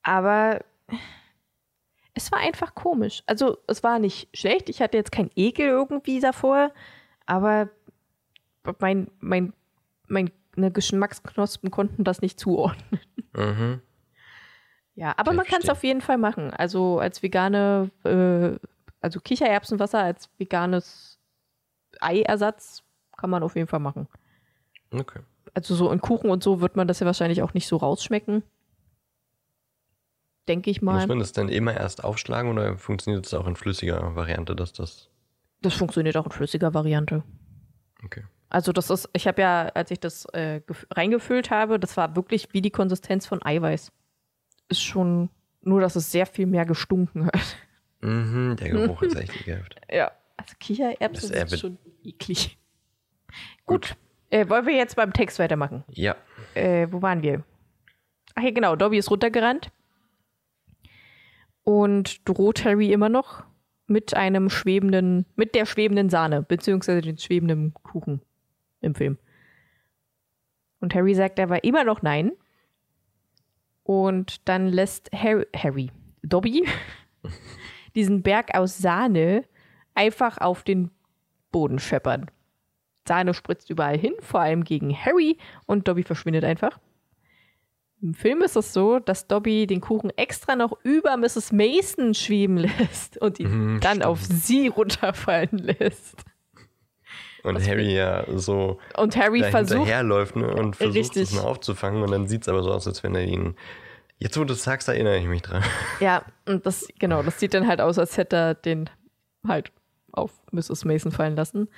Aber es war einfach komisch. Also es war nicht schlecht. Ich hatte jetzt keinen Ekel irgendwie davor. Aber mein, mein, meine Geschmacksknospen konnten das nicht zuordnen. Mhm. Ja, aber Ich man kann es auf jeden Fall machen. Also als vegane, äh, also Kichererbsenwasser als veganes Eiersatz kann man auf jeden Fall machen. Okay. Also so in Kuchen und so wird man das ja wahrscheinlich auch nicht so rausschmecken. Denke ich mal. Muss man das dann immer erst aufschlagen oder funktioniert das auch in flüssiger Variante, dass das. Das funktioniert auch in flüssiger Variante. Okay. Also das ist, ich habe ja, als ich das äh, gef- reingefüllt habe, das war wirklich wie die Konsistenz von Eiweiß. Ist schon, nur dass es sehr viel mehr gestunken hat. Mhm, der Geruch [LAUGHS] ist echt ekelhaft. Ja. Also Kichererbsen Das sind wird- schon eklig. Gut. Äh, wollen wir jetzt beim Text weitermachen? Ja. Äh, wo waren wir? Ach ja, genau. Dobby ist runtergerannt. Und droht Harry immer noch mit einem schwebenden, mit der schwebenden Sahne, beziehungsweise dem schwebenden Kuchen im Film. Und Harry sagt aber immer noch nein. Und dann lässt Harry, Harry Dobby, [LAUGHS] diesen Berg aus Sahne einfach auf den Boden scheppern. Sahne spritzt überall hin, vor allem gegen Harry und Dobby verschwindet einfach. Im Film ist es so, dass Dobby den Kuchen extra noch über Mrs. Mason schweben lässt und ihn Mhm, dann stimmt. auf sie runterfallen lässt. Und Was Harry ja so Und Harry versucht, hinterherläuft ne, und versucht Richtig. es mal aufzufangen und dann sieht es aber so aus, als wenn er ihn. Jetzt, wo du sagst, erinnere ich mich dran. [LAUGHS] ja, und das, genau, das sieht dann halt aus, als hätte er den halt auf Mrs. Mason fallen lassen.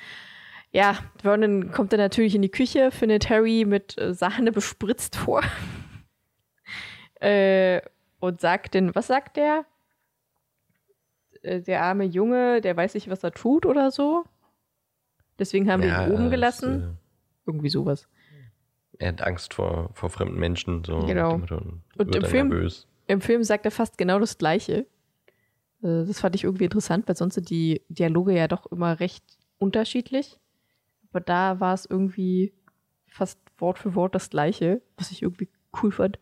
Ja, Vernon kommt dann natürlich in die Küche, findet Harry mit äh, Sahne bespritzt vor. Äh, und sagt denn, was sagt der? Äh, Der arme Junge, der weiß nicht, was er tut oder so. Deswegen haben wir ihn oben gelassen. Irgendwie sowas. äh, er hat Angst vor, vor fremden Menschen. So Genau. Und, Und im Film- nervös. Im Film sagt er fast genau das Gleiche. Äh, Das fand ich irgendwie interessant, weil sonst sind die Dialoge ja doch immer recht unterschiedlich. Aber da war es irgendwie fast Wort für Wort das Gleiche, was ich irgendwie cool fand.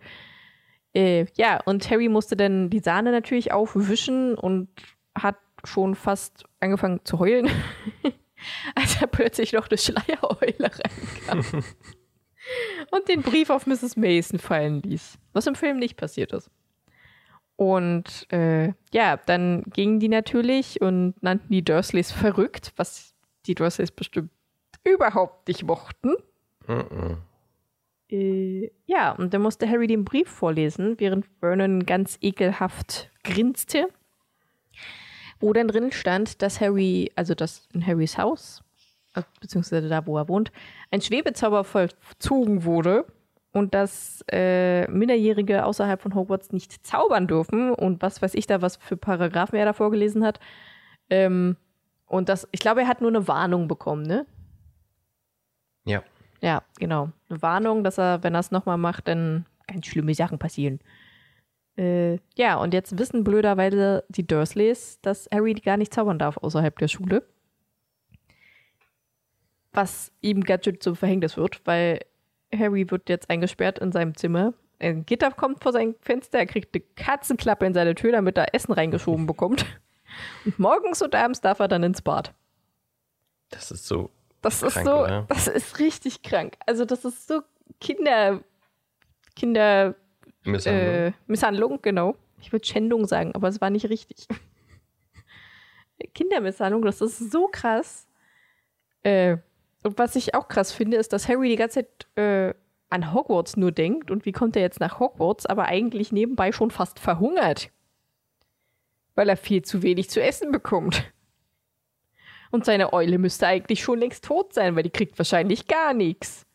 Äh, ja, und Harry musste dann die Sahne natürlich aufwischen und hat schon fast angefangen zu heulen, [LAUGHS] als er plötzlich noch eine Schleiereule reinkam [LAUGHS] und den Brief auf Mrs. Mason fallen ließ, was im Film nicht passiert ist. Und äh, ja, dann gingen die natürlich und nannten die Dursleys verrückt, was die Dursleys bestimmt überhaupt nicht mochten. Mhm. Äh, ja, und dann musste Harry den Brief vorlesen, während Vernon ganz ekelhaft grinste. Wo dann drin stand, dass Harry, also dass in Harrys Haus, äh, beziehungsweise da, wo er wohnt, ein Schwebezauber vollzogen wurde und dass äh, Minderjährige außerhalb von Hogwarts nicht zaubern dürfen und was weiß ich da, was für Paragraphen er da vorgelesen hat. Ähm, und das, ich glaube, er hat nur eine Warnung bekommen, ne? Ja. Ja, genau. Eine Warnung, dass er, wenn er es nochmal macht, dann ganz schlimme Sachen passieren. Äh, ja, und jetzt wissen blöderweise die Dursleys, dass Harry gar nicht zaubern darf außerhalb der Schule. Was ihm ganz schön zum Verhängnis wird, weil Harry wird jetzt eingesperrt in seinem Zimmer. Ein Gitter kommt vor sein Fenster, er kriegt eine Katzenklappe in seine Tür, damit er Essen reingeschoben bekommt. [LAUGHS] Und morgens und abends darf er dann ins Bad. Das ist so. Das ist Krank, so, oder? das ist richtig krank. Also das ist so Kinder, Kinder Misshandlung. äh, Misshandlung, genau. Ich würde Schändung sagen, aber es war nicht richtig. [LAUGHS] Kindermisshandlung, das ist so krass. Äh, und was ich auch krass finde, ist, dass Harry die ganze Zeit äh, an Hogwarts nur denkt und wie kommt er jetzt nach Hogwarts, aber eigentlich nebenbei schon fast verhungert. Weil er viel zu wenig zu essen bekommt. Und seine Eule müsste eigentlich schon längst tot sein, weil die kriegt wahrscheinlich gar nichts.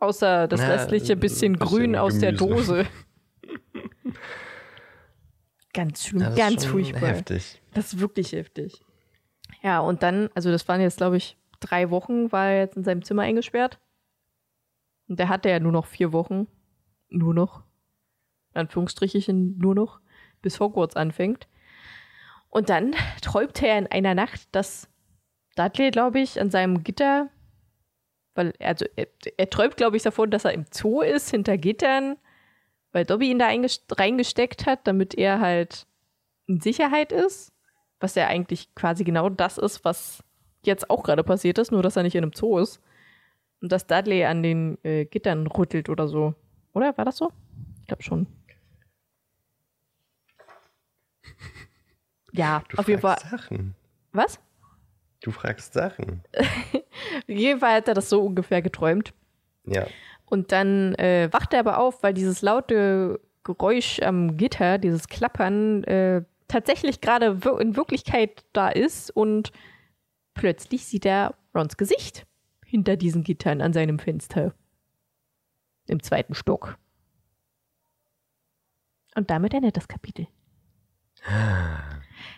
Außer das restliche ein bisschen, bisschen Grün aus der Gemüse. [LAUGHS] Dose. ganz schlimm, Ja, ganz furchtbar. Heftig. Das ist wirklich heftig. Ja, und dann, also das waren jetzt, glaube ich, drei Wochen, war er jetzt in seinem Zimmer eingesperrt. Und der hatte ja nur noch vier Wochen. Nur noch. In Anführungsstrichen nur noch. Bis Hogwarts anfängt. Und dann träumt er in einer Nacht, dass Dudley, glaube ich, an seinem Gitter, weil also er, er träumt, glaube ich, davon, dass er im Zoo ist, hinter Gittern, weil Dobby ihn da reingesteckt hat, damit er halt in Sicherheit ist, was ja eigentlich quasi genau das ist, was jetzt auch gerade passiert ist, nur dass er nicht in einem Zoo ist. Und dass Dudley an den äh, Gittern rüttelt oder so. Oder? War das so? Ich glaube schon. Ja, Du auf jeden Fall. Sachen. Was? Du fragst Sachen. [LAUGHS] Auf jeden Fall hat er das so ungefähr geträumt. Ja. Und dann äh, wacht er aber auf, weil dieses laute Geräusch am Gitter, dieses Klappern, äh, tatsächlich gerade wir in Wirklichkeit da ist und plötzlich sieht er Rons Gesicht hinter diesen Gittern an seinem Fenster. Im zweiten Stock. Und damit endet das Kapitel.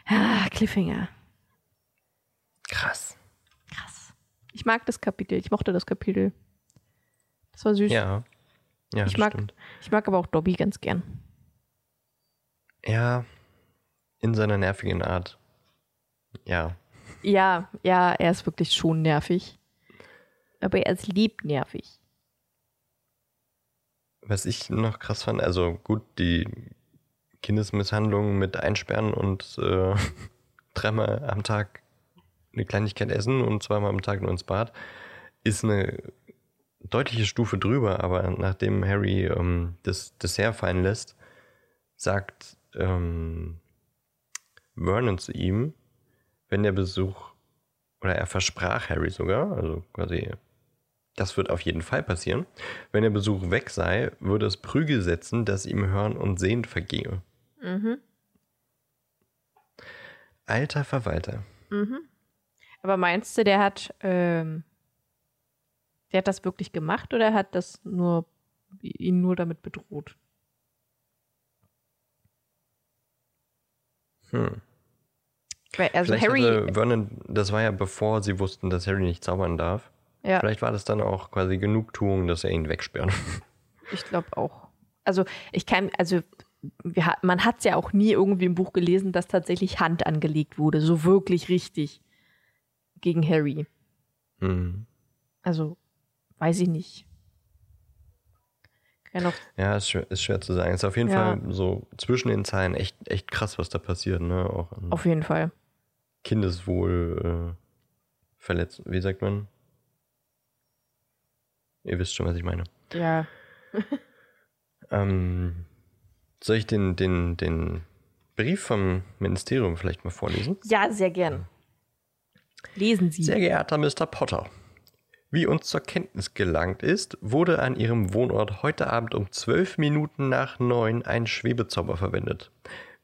Ah, Cliffhanger. Krass. Krass. Ich mag das Kapitel. Ich mochte das Kapitel. Das war süß. Ja. Ja, ich, mag, stimmt. ich mag aber auch Dobby ganz gern. Ja, in seiner nervigen Art. Ja. Ja, ja, er ist wirklich schon nervig. Aber er ist lieb nervig. Was ich noch krass fand, also gut, die Kindesmisshandlung mit Einsperren und äh, [LAUGHS] dreimal am Tag eine Kleinigkeit essen und zweimal am Tag nur ins Bad, ist eine deutliche Stufe drüber, aber nachdem Harry ähm, das Dessert fallen lässt, sagt ähm, Vernon zu ihm, wenn der Besuch, oder er versprach Harry sogar, also quasi, das wird auf jeden Fall passieren, wenn der Besuch weg sei, würde es Prügel setzen, dass ihm Hören und Sehen vergehe. Mhm. Alter Verwalter. Mhm. Aber meinst du, der hat, ähm, der hat das wirklich gemacht oder hat das nur ihn nur damit bedroht? Hm. Weil, also Vielleicht Harry, Vernon, das war ja bevor sie wussten, dass Harry nicht zaubern darf. ja, Vielleicht war das dann auch quasi Genugtuung, dass er ihn wegsperrt. [LAUGHS] ich glaube auch. Also ich kann, also wir, man hat es ja auch nie irgendwie im Buch gelesen, dass tatsächlich Hand angelegt wurde, so wirklich richtig gegen Harry. Hm. Also weiß ich nicht. Auch, Ja, ist schwer, ist schwer zu sagen. Ist auf jeden Ja. Fall so zwischen den Zeilen echt, echt krass, was da passiert, ne? Auch auf jeden Fall. Kindeswohl äh, verletzt. Wie sagt man? Ihr wisst schon, was ich meine. Ja. [LAUGHS] Ähm, soll ich den, den, den Brief vom Ministerium vielleicht mal vorlesen? Ja, sehr gern. Lesen Sie. Sehr geehrter Mr. Potter, wie uns zur Kenntnis gelangt ist, wurde an Ihrem Wohnort heute Abend um zwölf Minuten nach neun ein Schwebezauber verwendet.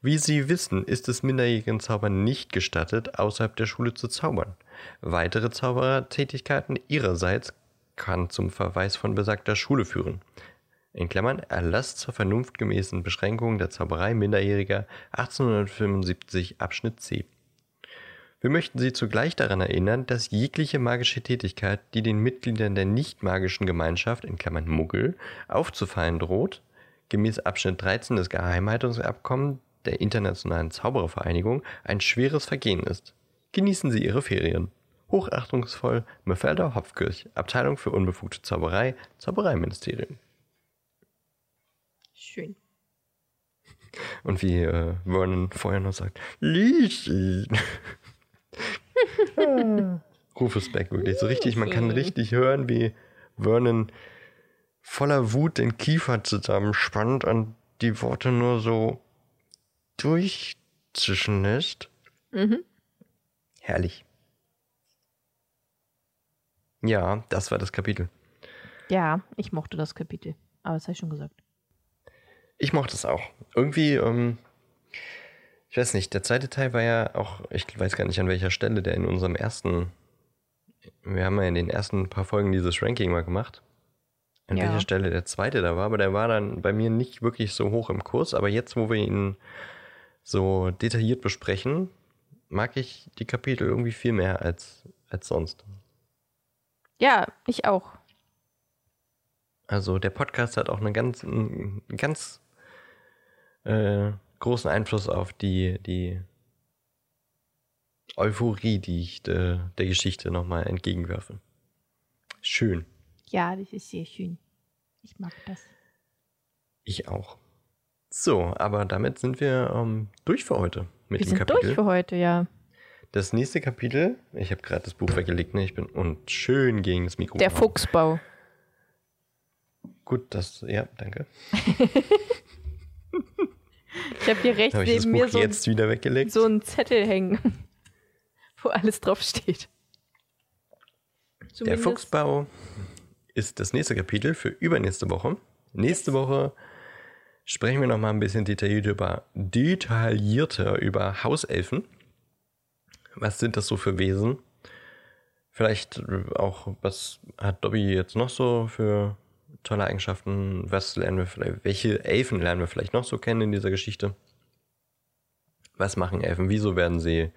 Wie Sie wissen, ist es minderjährigen Zaubern nicht gestattet, außerhalb der Schule zu zaubern. Weitere Zauberertätigkeiten ihrerseits kann zum Verweis von besagter Schule führen. In Klammern Erlass zur vernunftgemäßen Beschränkung der Zauberei Minderjähriger 1875 Abschnitt C. Wir möchten Sie zugleich daran erinnern, dass jegliche magische Tätigkeit, die den Mitgliedern der nicht magischen Gemeinschaft, in Klammern Muggel, aufzufallen droht, gemäß Abschnitt 13 des Geheimhaltungsabkommens der Internationalen Zauberervereinigung ein schweres Vergehen ist. Genießen Sie Ihre Ferien. Hochachtungsvoll, Mefelder Hopfkirch, Abteilung für unbefugte Zauberei, Zaubereiministerium. Schön. Und wie äh, Vernon vorher noch sagt, lies ihn. Rufus Beck wirklich so richtig, man kann richtig hören, wie Vernon voller Wut den Kiefer zusammenspannt und die Worte nur so durchzischen lässt. Mhm. Herrlich. Ja, das war das Kapitel. Ja, ich mochte das Kapitel. Aber das habe ich schon gesagt. Ich mochte es auch. Irgendwie, ähm, ich weiß nicht, der zweite Teil war ja auch, ich weiß gar nicht an welcher Stelle, der in unserem ersten, wir haben ja in den ersten paar Folgen dieses Ranking mal gemacht. An Ja. welcher Stelle der zweite da war, aber der war dann bei mir nicht wirklich so hoch im Kurs. Aber jetzt, wo wir ihn so detailliert besprechen, mag ich die Kapitel irgendwie viel mehr als, als sonst. Ja, ich auch. Also der Podcast hat auch einen ganz, einen ganz äh, großen Einfluss auf die, die Euphorie, die ich de, der Geschichte nochmal entgegenwerfe. Schön. Ja, das ist sehr schön. Ich mag das. Ich auch. So, aber damit sind wir ähm, durch für heute mit Wir dem sind Kapitel. durch für heute, ja. Das nächste Kapitel, ich habe gerade das Buch weggelegt, ne? Ich bin und schön gegen das Mikro. Der gehauen. Fuchsbau. Gut, das, ja, danke. [LAUGHS] Ich habe hier rechts das neben mir so, ein- jetzt wieder weggelegt? so einen Zettel hängen, [LAUGHS] wo alles draufsteht. Der Zumindest- Fuchsbau ist das nächste Kapitel für übernächste Woche. Nächste Woche sprechen wir noch mal ein bisschen detaillierter über, detaillierter über Hauselfen. Was sind das so für Wesen? Vielleicht auch, was hat Dobby jetzt noch so für tolle Eigenschaften? Was lernen wir vielleicht, welche Elfen lernen wir vielleicht noch so kennen in dieser Geschichte? Was machen Elfen? Wieso werden sie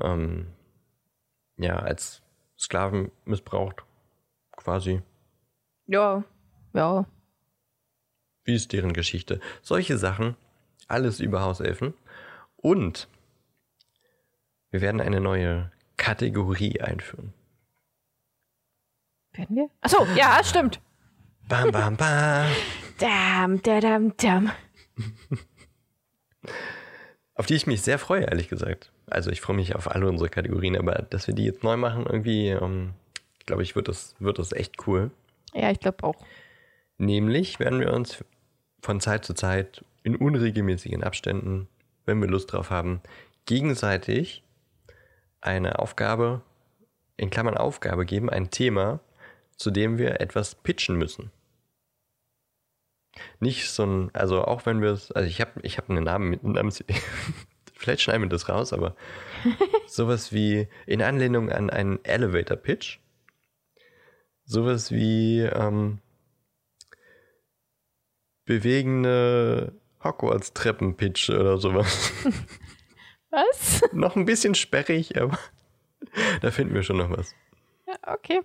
ähm, ja als Sklaven missbraucht? Quasi. Ja, ja. Wie ist deren Geschichte? Solche Sachen, alles über Hauselfen. Und wir werden eine neue Kategorie einführen. Werden wir? Achso, ja, stimmt. Bam, bam, bam. Dam, dam, dam. Auf die ich mich sehr freue, ehrlich gesagt. Also ich freue mich auf alle unsere Kategorien, aber dass wir die jetzt neu machen, irgendwie, ähm, glaube ich, wird das, wird das echt cool. Ja, ich glaube auch. Nämlich werden wir uns von Zeit zu Zeit in unregelmäßigen Abständen, wenn wir Lust drauf haben, gegenseitig eine Aufgabe, in Klammern Aufgabe geben, ein Thema, zu dem wir etwas pitchen müssen. Nicht so ein, also auch wenn wir es, also ich habe ich hab einen Namen mit Namens, [LAUGHS] vielleicht schneiden wir das raus, aber [LAUGHS] sowas wie in Anlehnung an einen Elevator Pitch, sowas wie ähm, bewegende Hogwarts-Treppen-Pitch oder sowas. [LAUGHS] Was? noch ein bisschen sperrig, aber da finden wir schon noch was. Ja, okay.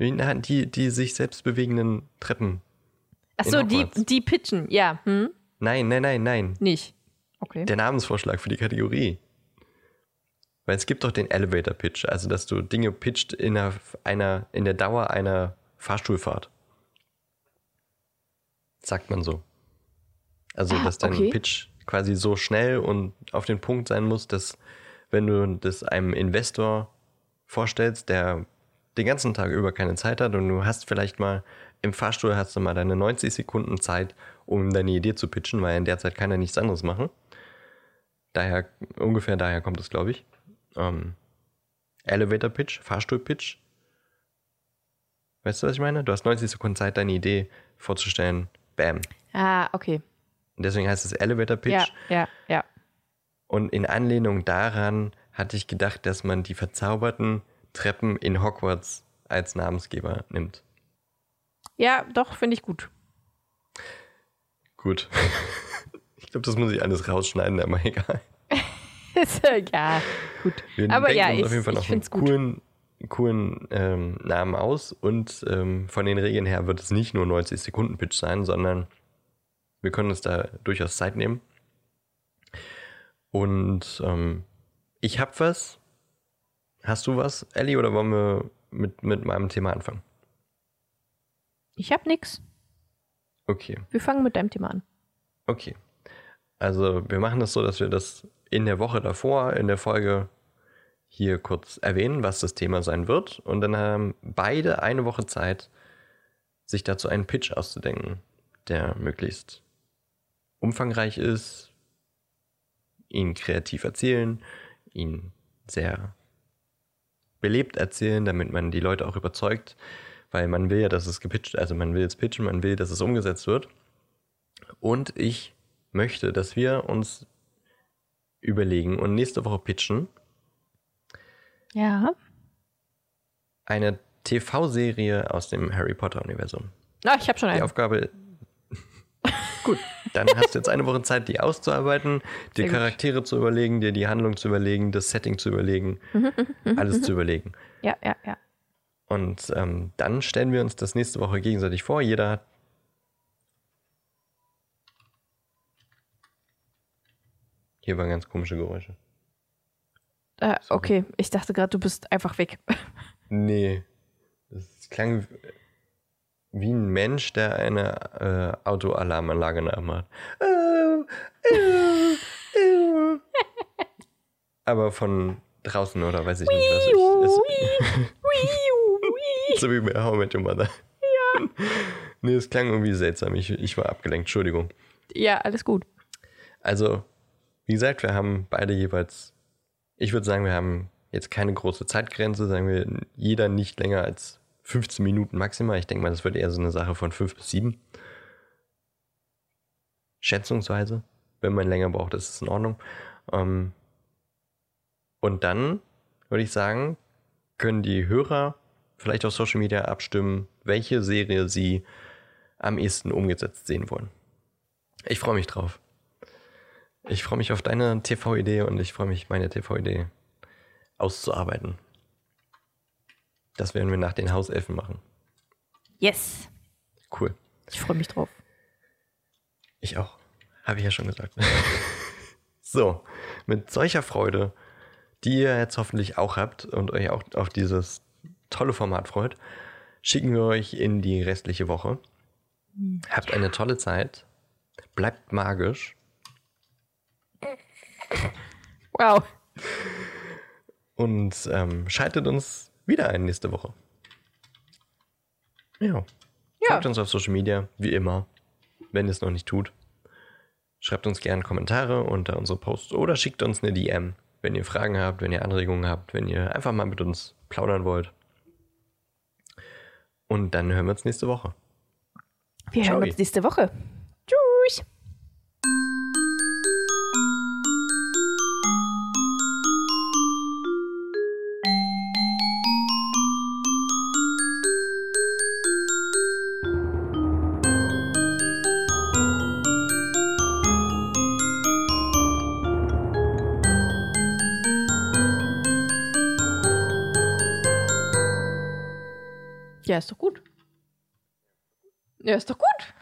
Die, die sich selbst bewegenden Treppen. Achso, die, die pitchen. Ja, hm? Nein, nein, nein, nein. Nicht. Okay. Der Namensvorschlag für die Kategorie. Weil es gibt doch den Elevator Pitch, also dass du Dinge pitcht in, einer, einer, in der Dauer einer Fahrstuhlfahrt. Sagt man so. Also, Ah, dass dein okay. Pitch quasi so schnell und auf den Punkt sein muss, dass wenn du das einem Investor vorstellst, der den ganzen Tag über keine Zeit hat und du hast vielleicht mal im Fahrstuhl hast du mal deine 90 Sekunden Zeit, um deine Idee zu pitchen, weil in der Zeit kann er nichts anderes machen. Daher, ungefähr daher kommt es, glaube ich. Ähm, Elevator Pitch, Fahrstuhl Pitch. Weißt du, was ich meine? Du hast 90 Sekunden Zeit, deine Idee vorzustellen. Bam. Ah, okay. Und deswegen heißt es Elevator Pitch. Ja, ja, ja. Und in Anlehnung daran hatte ich gedacht, dass man die verzauberten Treppen in Hogwarts als Namensgeber nimmt. Ja, doch, finde ich gut. Gut. [LAUGHS] Ich glaube, das muss ich alles rausschneiden, aber [LAUGHS] egal. Ist, ja, gut. Wir Aber ja, uns ich, auf jeden Fall noch einen coolen, coolen ähm, Namen aus. Und ähm, von den Regeln her wird es nicht nur 90 Sekunden Pitch sein, sondern wir können uns da durchaus Zeit nehmen. Und ähm, ich habe was. Hast du was, Ellie, oder wollen wir mit, mit meinem Thema anfangen? Ich habe nix. Okay. Wir fangen mit deinem Thema an. Okay. Also wir machen das so, dass wir das in der Woche davor, in der Folge hier kurz erwähnen, was das Thema sein wird. Und dann haben beide eine Woche Zeit, sich dazu einen Pitch auszudenken, der möglichst umfangreich ist, ihn kreativ erzählen, ihn sehr belebt erzählen, damit man die Leute auch überzeugt, weil man will ja, dass es gepitcht, also man will es pitchen, man will, dass es umgesetzt wird. Und ich möchte, dass wir uns überlegen und nächste Woche pitchen Ja. eine TV-Serie aus dem Harry Potter-Universum. Ah, ich habe schon Die einen. Aufgabe. [LAUGHS] Gut, dann hast du jetzt eine Woche Zeit, die auszuarbeiten, dir. Charaktere zu überlegen, dir die Handlung zu überlegen, das Setting zu überlegen, alles zu überlegen. Ja, ja, ja. Und ähm, dann stellen wir uns das nächste Woche gegenseitig vor. Jeder hat. Hier waren ganz komische Geräusche. Ah, okay, ich dachte gerade, du bist einfach weg. [LAUGHS] Nee. Das klang wie ein Mensch, der eine äh, Autoalarmanlage nachmacht. Äh, äh, äh. [LAUGHS] Aber von draußen oder weiß ich nicht, was ich. So wie bei How I Met Your Mother. Ja. [LAUGHS] Nee, es klang irgendwie seltsam. Ich, ich war abgelenkt. Entschuldigung. Ja, alles gut. Also, wie gesagt, wir haben beide jeweils, ich würde sagen, wir haben jetzt keine große Zeitgrenze, sagen wir, jeder nicht länger als 15 Minuten maximal. Ich denke mal, das wird eher so eine Sache von 5 bis 7. Schätzungsweise. Wenn man länger braucht, ist es in Ordnung. Ähm, und dann würde ich sagen, können die Hörer vielleicht auf Social Media abstimmen, welche Serie sie am ehesten umgesetzt sehen wollen. Ich freue mich drauf. Ich freue mich auf deine TV-Idee und ich freue mich, meine TV-Idee auszuarbeiten. Das werden wir nach den Hauselfen machen. Yes. Cool. Ich freue mich drauf. Ich auch. Habe ich ja schon gesagt. [LAUGHS] so, mit solcher Freude, die ihr jetzt hoffentlich auch habt und euch auch auf dieses tolle Format freut, schicken wir euch in die restliche Woche. Habt eine tolle Zeit. Bleibt magisch. Wow. Und ähm, schaltet uns wieder ein nächste Woche. Ja. Ja. Folgt uns auf Social Media, wie immer, wenn ihr es noch nicht tut. Schreibt uns gerne Kommentare unter unsere Posts oder schickt uns eine DM, wenn ihr Fragen habt, wenn ihr Anregungen habt, wenn ihr einfach mal mit uns plaudern wollt. Und dann hören wir uns nächste Woche. Wir Ciao. hören uns nächste Woche. Ja, ist doch gut. Ja, ist doch gut.